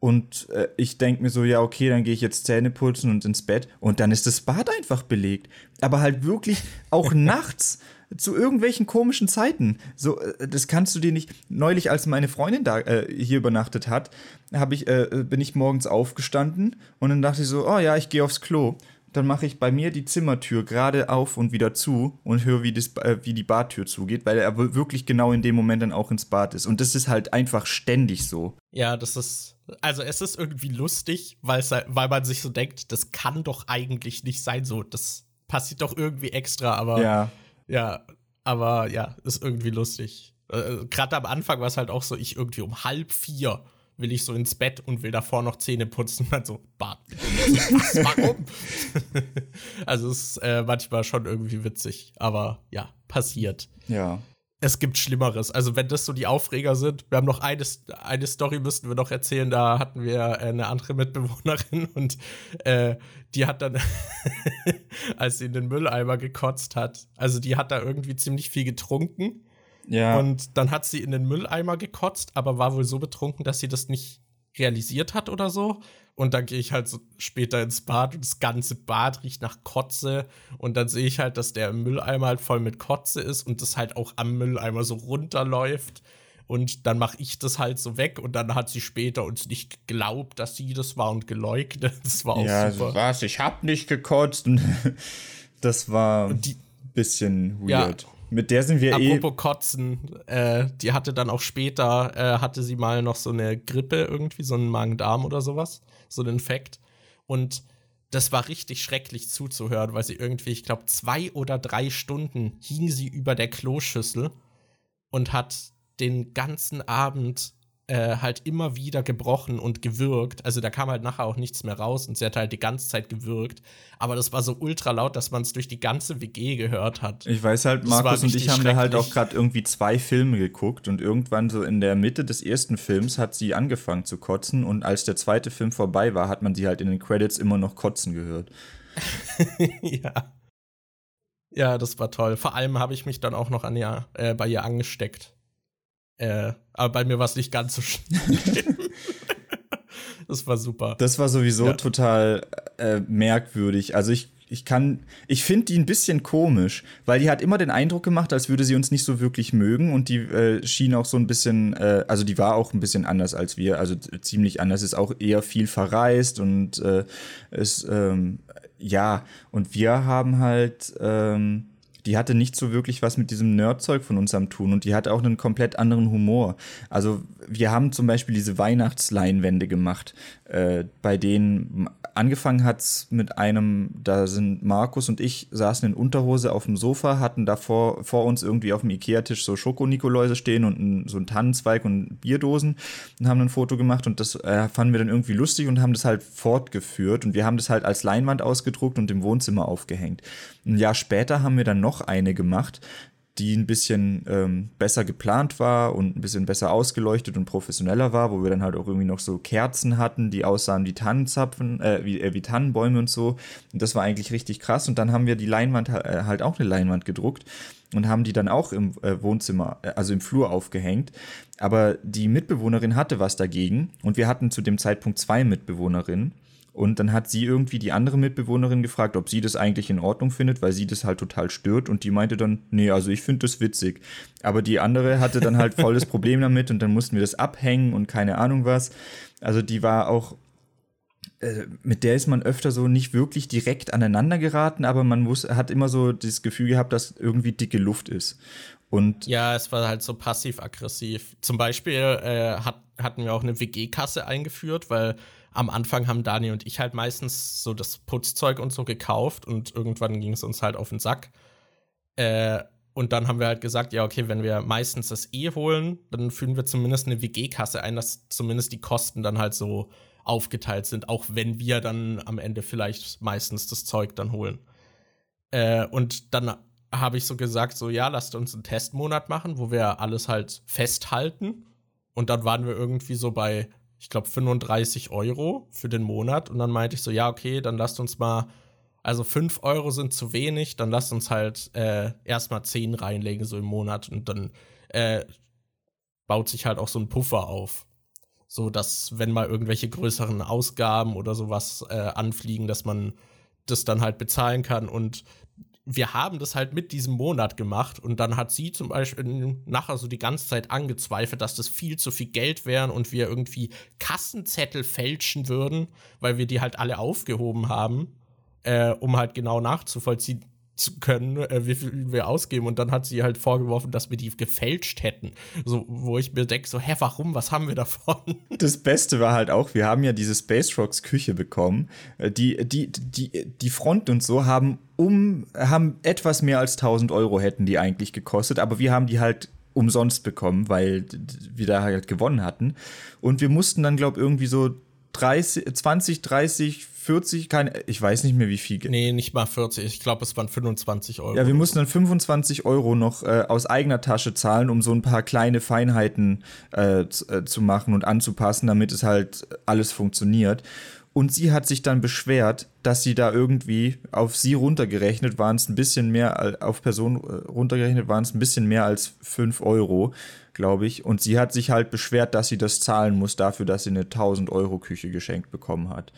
Und äh, ich denke mir so, ja, okay, dann gehe ich jetzt Zähne putzen und ins Bett. Und dann ist das Bad einfach belegt. Aber halt wirklich auch nachts zu irgendwelchen komischen Zeiten. So, äh, das kannst du dir nicht. Neulich, als meine Freundin da äh, hier übernachtet hat, habe ich, äh, bin ich morgens aufgestanden und dann dachte ich so, oh ja, ich gehe aufs Klo dann mache ich bei mir die Zimmertür gerade auf und wieder zu und höre, wie, das, äh, wie die Badtür zugeht, weil er wirklich genau in dem Moment dann auch ins Bad ist. Und das ist halt einfach ständig so.
Ja, das ist. Also es ist irgendwie lustig, weil man sich so denkt, das kann doch eigentlich nicht sein. So, das passiert doch irgendwie extra, aber
ja,
ja aber ja, ist irgendwie lustig. Äh, Gerade am Anfang war es halt auch so, ich irgendwie um halb vier will ich so ins Bett und will davor noch Zähne putzen und dann so, Bad. Was, warum? also es ist äh, manchmal schon irgendwie witzig, aber ja, passiert.
Ja.
Es gibt Schlimmeres. Also, wenn das so die Aufreger sind, wir haben noch eine, eine Story, müssten wir noch erzählen. Da hatten wir äh, eine andere Mitbewohnerin und äh, die hat dann, als sie in den Mülleimer gekotzt hat, also die hat da irgendwie ziemlich viel getrunken
ja.
Und dann hat sie in den Mülleimer gekotzt, aber war wohl so betrunken, dass sie das nicht realisiert hat oder so. Und dann gehe ich halt so später ins Bad und das ganze Bad riecht nach Kotze. Und dann sehe ich halt, dass der Mülleimer halt voll mit Kotze ist und das halt auch am Mülleimer so runterläuft. Und dann mache ich das halt so weg und dann hat sie später uns nicht geglaubt, dass sie das war und geleugnet. Das war auch
ja,
super.
was? Ich hab nicht gekotzt. das war ein bisschen weird. Ja. Mit der sind wir
Apropos
eh.
Apropos Kotzen, äh, die hatte dann auch später, äh, hatte sie mal noch so eine Grippe irgendwie, so einen Magen-Darm oder sowas, so einen Infekt. Und das war richtig schrecklich zuzuhören, weil sie irgendwie, ich glaube, zwei oder drei Stunden hing sie über der Kloschüssel und hat den ganzen Abend äh, halt immer wieder gebrochen und gewürgt. Also da kam halt nachher auch nichts mehr raus und sie hat halt die ganze Zeit gewürgt. Aber das war so ultra laut, dass man es durch die ganze WG gehört hat.
Ich weiß halt, Markus und ich haben da halt auch gerade irgendwie zwei Filme geguckt und irgendwann so in der Mitte des ersten Films hat sie angefangen zu kotzen und als der zweite Film vorbei war, hat man sie halt in den Credits immer noch kotzen gehört.
ja. Ja, das war toll. Vor allem habe ich mich dann auch noch an ihr, äh, bei ihr angesteckt. Äh, aber bei mir war es nicht ganz so schlimm. das war super.
Das war sowieso ja. total äh, merkwürdig. Also ich, ich kann, ich finde die ein bisschen komisch, weil die hat immer den Eindruck gemacht, als würde sie uns nicht so wirklich mögen und die äh, schien auch so ein bisschen, äh, also die war auch ein bisschen anders als wir, also ziemlich anders, ist auch eher viel verreist und äh, ist, ähm, ja, und wir haben halt, ähm, die hatte nicht so wirklich was mit diesem Nerdzeug von uns am tun und die hatte auch einen komplett anderen Humor. Also wir haben zum Beispiel diese Weihnachtsleinwände gemacht, äh, bei denen angefangen hat mit einem, da sind Markus und ich saßen in Unterhose auf dem Sofa, hatten da vor, uns irgendwie auf dem Ikea-Tisch so Schokonikoläuse stehen und ein, so ein Tannenzweig und Bierdosen und haben ein Foto gemacht und das äh, fanden wir dann irgendwie lustig und haben das halt fortgeführt und wir haben das halt als Leinwand ausgedruckt und im Wohnzimmer aufgehängt. Ein Jahr später haben wir dann noch eine gemacht, die ein bisschen ähm, besser geplant war und ein bisschen besser ausgeleuchtet und professioneller war, wo wir dann halt auch irgendwie noch so Kerzen hatten, die aussahen wie Tannenzapfen, äh, wie, äh, wie Tannenbäume und so. Und das war eigentlich richtig krass. Und dann haben wir die Leinwand äh, halt auch eine Leinwand gedruckt und haben die dann auch im äh, Wohnzimmer, äh, also im Flur aufgehängt. Aber die Mitbewohnerin hatte was dagegen und wir hatten zu dem Zeitpunkt zwei Mitbewohnerinnen. Und dann hat sie irgendwie die andere Mitbewohnerin gefragt, ob sie das eigentlich in Ordnung findet, weil sie das halt total stört. Und die meinte dann, nee, also ich finde das witzig. Aber die andere hatte dann halt volles Problem damit und dann mussten wir das abhängen und keine Ahnung was. Also die war auch, äh, mit der ist man öfter so nicht wirklich direkt aneinander geraten, aber man muss, hat immer so das Gefühl gehabt, dass irgendwie dicke Luft ist. Und
ja, es war halt so passiv-aggressiv. Zum Beispiel äh, hat, hatten wir auch eine WG-Kasse eingeführt, weil am Anfang haben Dani und ich halt meistens so das Putzzeug und so gekauft und irgendwann ging es uns halt auf den Sack. Äh, und dann haben wir halt gesagt, ja, okay, wenn wir meistens das E holen, dann führen wir zumindest eine WG-Kasse ein, dass zumindest die Kosten dann halt so aufgeteilt sind, auch wenn wir dann am Ende vielleicht meistens das Zeug dann holen. Äh, und dann habe ich so gesagt, so ja, lasst uns einen Testmonat machen, wo wir alles halt festhalten. Und dann waren wir irgendwie so bei ich glaube, 35 Euro für den Monat. Und dann meinte ich so, ja, okay, dann lasst uns mal, also 5 Euro sind zu wenig, dann lasst uns halt äh, erstmal 10 reinlegen, so im Monat. Und dann äh, baut sich halt auch so ein Puffer auf. So dass, wenn mal irgendwelche größeren Ausgaben oder sowas äh, anfliegen, dass man das dann halt bezahlen kann. Und wir haben das halt mit diesem Monat gemacht und dann hat sie zum Beispiel nachher so die ganze Zeit angezweifelt, dass das viel zu viel Geld wären und wir irgendwie Kassenzettel fälschen würden, weil wir die halt alle aufgehoben haben, äh, um halt genau nachzuvollziehen, zu können, äh, wie viel wir ausgeben. Und dann hat sie halt vorgeworfen, dass wir die gefälscht hätten. So, wo ich mir denke, so, hä, warum? Was haben wir davon?
Das Beste war halt auch, wir haben ja diese Space Rocks Küche bekommen. Äh, die, die, die, die Front und so haben um, haben etwas mehr als 1000 Euro hätten die eigentlich gekostet, aber wir haben die halt umsonst bekommen, weil wir da halt gewonnen hatten. Und wir mussten dann, glaube ich, irgendwie so 30, 20, 30, 40, keine, ich weiß nicht mehr wie viel.
Nee, nicht mal 40, ich glaube, es waren 25 Euro.
Ja, wir mussten dann 25 Euro noch äh, aus eigener Tasche zahlen, um so ein paar kleine Feinheiten äh, zu, äh, zu machen und anzupassen, damit es halt alles funktioniert. Und sie hat sich dann beschwert, dass sie da irgendwie auf sie runtergerechnet waren es ein bisschen mehr, auf Person äh, runtergerechnet waren es ein bisschen mehr als 5 Euro glaube ich. Und sie hat sich halt beschwert, dass sie das zahlen muss dafür, dass sie eine 1000 Euro Küche geschenkt bekommen hat.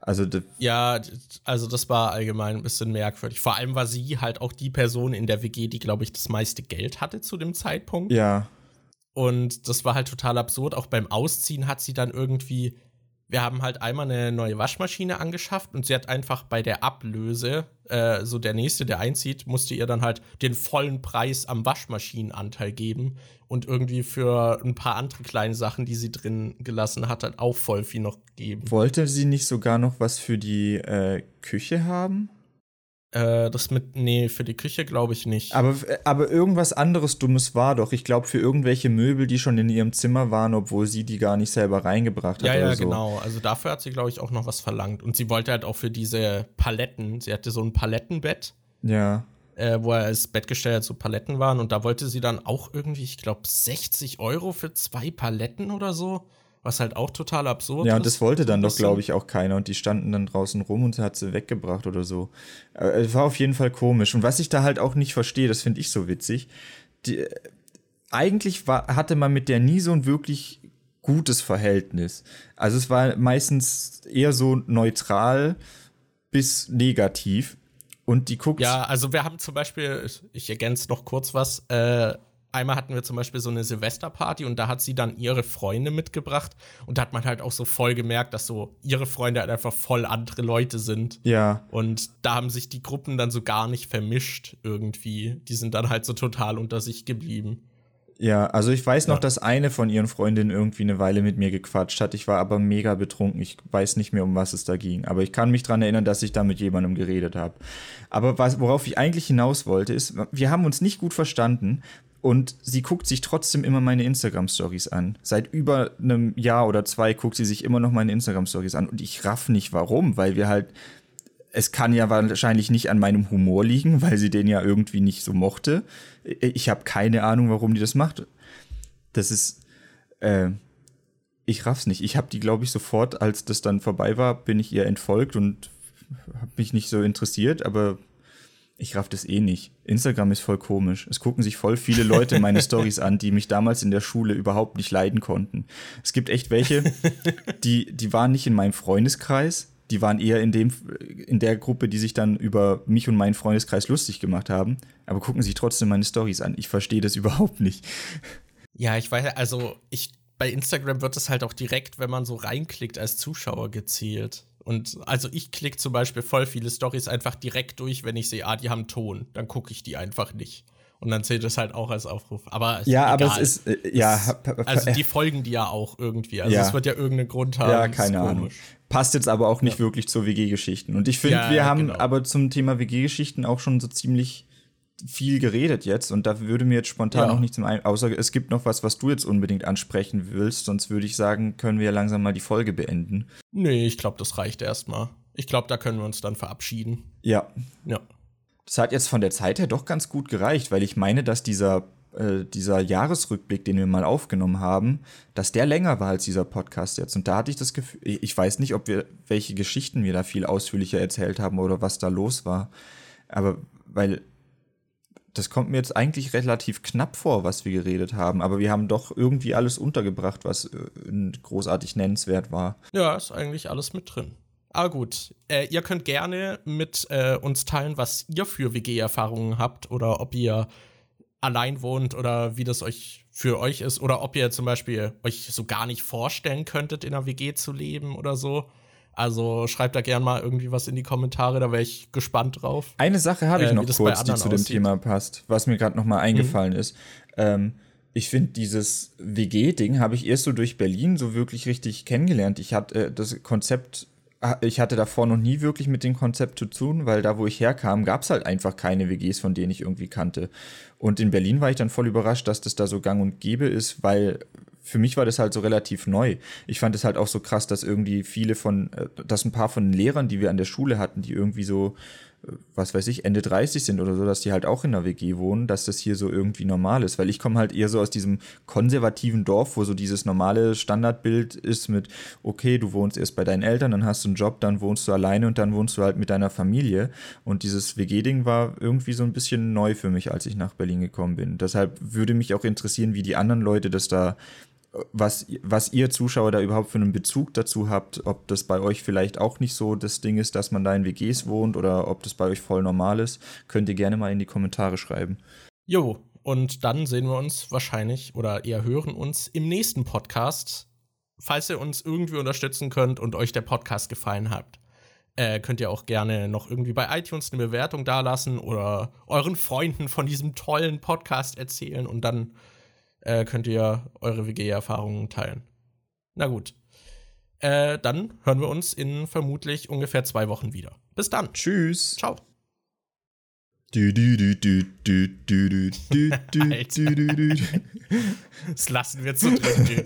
Also
ja, also das war allgemein ein bisschen merkwürdig. Vor allem war sie halt auch die Person in der WG, die, glaube ich, das meiste Geld hatte zu dem Zeitpunkt.
Ja.
Und das war halt total absurd. Auch beim Ausziehen hat sie dann irgendwie wir haben halt einmal eine neue Waschmaschine angeschafft und sie hat einfach bei der Ablöse, äh, so der nächste, der einzieht, musste ihr dann halt den vollen Preis am Waschmaschinenanteil geben und irgendwie für ein paar andere kleine Sachen, die sie drin gelassen hat, halt auch voll viel noch geben.
Wollte sie nicht sogar noch was für die äh, Küche haben?
Äh, das mit, nee, für die Küche glaube ich nicht.
Aber, aber irgendwas anderes Dummes war doch. Ich glaube, für irgendwelche Möbel, die schon in ihrem Zimmer waren, obwohl sie die gar nicht selber reingebracht hat.
Ja, ja, so. genau. Also dafür hat sie, glaube ich, auch noch was verlangt. Und sie wollte halt auch für diese Paletten, sie hatte so ein Palettenbett.
Ja.
Äh, wo er als Bettgestell so Paletten waren. Und da wollte sie dann auch irgendwie, ich glaube, 60 Euro für zwei Paletten oder so. Was halt auch total absurd
ist. Ja, und das wollte dann doch, glaube ich, auch keiner. Und die standen dann draußen rum und hat sie weggebracht oder so. Äh, war auf jeden Fall komisch. Und was ich da halt auch nicht verstehe, das finde ich so witzig. Die, eigentlich war, hatte man mit der nie so ein wirklich gutes Verhältnis. Also es war meistens eher so neutral bis negativ. Und die guckt.
Ja, also wir haben zum Beispiel, ich ergänze noch kurz was, äh, einmal hatten wir zum Beispiel so eine Silvesterparty und da hat sie dann ihre Freunde mitgebracht und da hat man halt auch so voll gemerkt, dass so ihre Freunde halt einfach voll andere Leute sind.
Ja.
Und da haben sich die Gruppen dann so gar nicht vermischt irgendwie. Die sind dann halt so total unter sich geblieben.
Ja, also ich weiß noch, ja. dass eine von ihren Freundinnen irgendwie eine Weile mit mir gequatscht hat. Ich war aber mega betrunken. Ich weiß nicht mehr, um was es da ging. Aber ich kann mich daran erinnern, dass ich da mit jemandem geredet habe. Aber was, worauf ich eigentlich hinaus wollte, ist, wir haben uns nicht gut verstanden, und sie guckt sich trotzdem immer meine Instagram-Stories an. Seit über einem Jahr oder zwei guckt sie sich immer noch meine Instagram-Stories an. Und ich raff nicht warum, weil wir halt es kann ja wahrscheinlich nicht an meinem Humor liegen, weil sie den ja irgendwie nicht so mochte. Ich habe keine Ahnung, warum die das macht. Das ist, äh, ich raff's nicht. Ich habe die, glaube ich, sofort, als das dann vorbei war, bin ich ihr entfolgt und habe mich nicht so interessiert, aber ich raff das eh nicht. Instagram ist voll komisch. Es gucken sich voll viele Leute meine Stories an, die mich damals in der Schule überhaupt nicht leiden konnten. Es gibt echt welche, die, die waren nicht in meinem Freundeskreis, die waren eher in dem, in der Gruppe, die sich dann über mich und meinen Freundeskreis lustig gemacht haben, aber gucken sich trotzdem meine Stories an. Ich verstehe das überhaupt nicht.
Ja, ich weiß, also ich, bei Instagram wird es halt auch direkt, wenn man so reinklickt, als Zuschauer gezielt. Und also ich klicke zum Beispiel voll viele Stories einfach direkt durch, wenn ich sehe, ah, die haben Ton. Dann gucke ich die einfach nicht. Und dann zählt es halt auch als Aufruf. Aber
ja, egal. aber es ist äh, ja.
also die folgen die ja auch irgendwie. Also ja. es wird ja irgendeinen Grund haben.
Ja, keine Ahnung. Passt jetzt aber auch nicht ja. wirklich zu WG-Geschichten. Und ich finde, ja, wir haben genau. aber zum Thema WG-Geschichten auch schon so ziemlich viel geredet jetzt und da würde mir jetzt spontan ja. noch nichts zum ein außer es gibt noch was, was du jetzt unbedingt ansprechen willst, sonst würde ich sagen, können wir ja langsam mal die Folge beenden.
Nee, ich glaube, das reicht erstmal. Ich glaube, da können wir uns dann verabschieden.
Ja. Ja. Das hat jetzt von der Zeit her doch ganz gut gereicht, weil ich meine, dass dieser äh, dieser Jahresrückblick, den wir mal aufgenommen haben, dass der länger war als dieser Podcast jetzt. Und da hatte ich das Gefühl, ich weiß nicht, ob wir welche Geschichten wir da viel ausführlicher erzählt haben oder was da los war. Aber weil das kommt mir jetzt eigentlich relativ knapp vor, was wir geredet haben, aber wir haben doch irgendwie alles untergebracht, was äh, großartig nennenswert war.
Ja, ist eigentlich alles mit drin. Aber gut, äh, ihr könnt gerne mit äh, uns teilen, was ihr für WG-Erfahrungen habt oder ob ihr allein wohnt oder wie das euch für euch ist oder ob ihr zum Beispiel euch so gar nicht vorstellen könntet, in einer WG zu leben oder so. Also schreibt da gern mal irgendwie was in die Kommentare, da wäre ich gespannt drauf.
Eine Sache habe ich äh, noch kurz, die zu dem Thema passt, was mir gerade noch mal eingefallen mhm. ist. Ähm, ich finde, dieses WG-Ding habe ich erst so durch Berlin so wirklich richtig kennengelernt. Ich hatte äh, das Konzept, ich hatte davor noch nie wirklich mit dem Konzept zu tun, weil da, wo ich herkam, gab es halt einfach keine WGs, von denen ich irgendwie kannte. Und in Berlin war ich dann voll überrascht, dass das da so gang und gäbe ist, weil für mich war das halt so relativ neu. Ich fand es halt auch so krass, dass irgendwie viele von, äh, dass ein paar von den Lehrern, die wir an der Schule hatten, die irgendwie so was weiß ich, Ende 30 sind oder so, dass die halt auch in der WG wohnen, dass das hier so irgendwie normal ist. Weil ich komme halt eher so aus diesem konservativen Dorf, wo so dieses normale Standardbild ist mit, okay, du wohnst erst bei deinen Eltern, dann hast du einen Job, dann wohnst du alleine und dann wohnst du halt mit deiner Familie. Und dieses WG-Ding war irgendwie so ein bisschen neu für mich, als ich nach Berlin gekommen bin. Deshalb würde mich auch interessieren, wie die anderen Leute das da was, was ihr Zuschauer da überhaupt für einen Bezug dazu habt, ob das bei euch vielleicht auch nicht so das Ding ist, dass man da in WGs wohnt oder ob das bei euch voll normal ist, könnt ihr gerne mal in die Kommentare schreiben.
Jo, und dann sehen wir uns wahrscheinlich oder eher hören uns im nächsten Podcast. Falls ihr uns irgendwie unterstützen könnt und euch der Podcast gefallen hat, äh, könnt ihr auch gerne noch irgendwie bei iTunes eine Bewertung dalassen oder euren Freunden von diesem tollen Podcast erzählen und dann äh, könnt ihr eure WG-Erfahrungen teilen. Na gut. Äh, dann hören wir uns in vermutlich ungefähr zwei Wochen wieder. Bis dann.
Tschüss.
Ciao. Das lassen wir zu drin.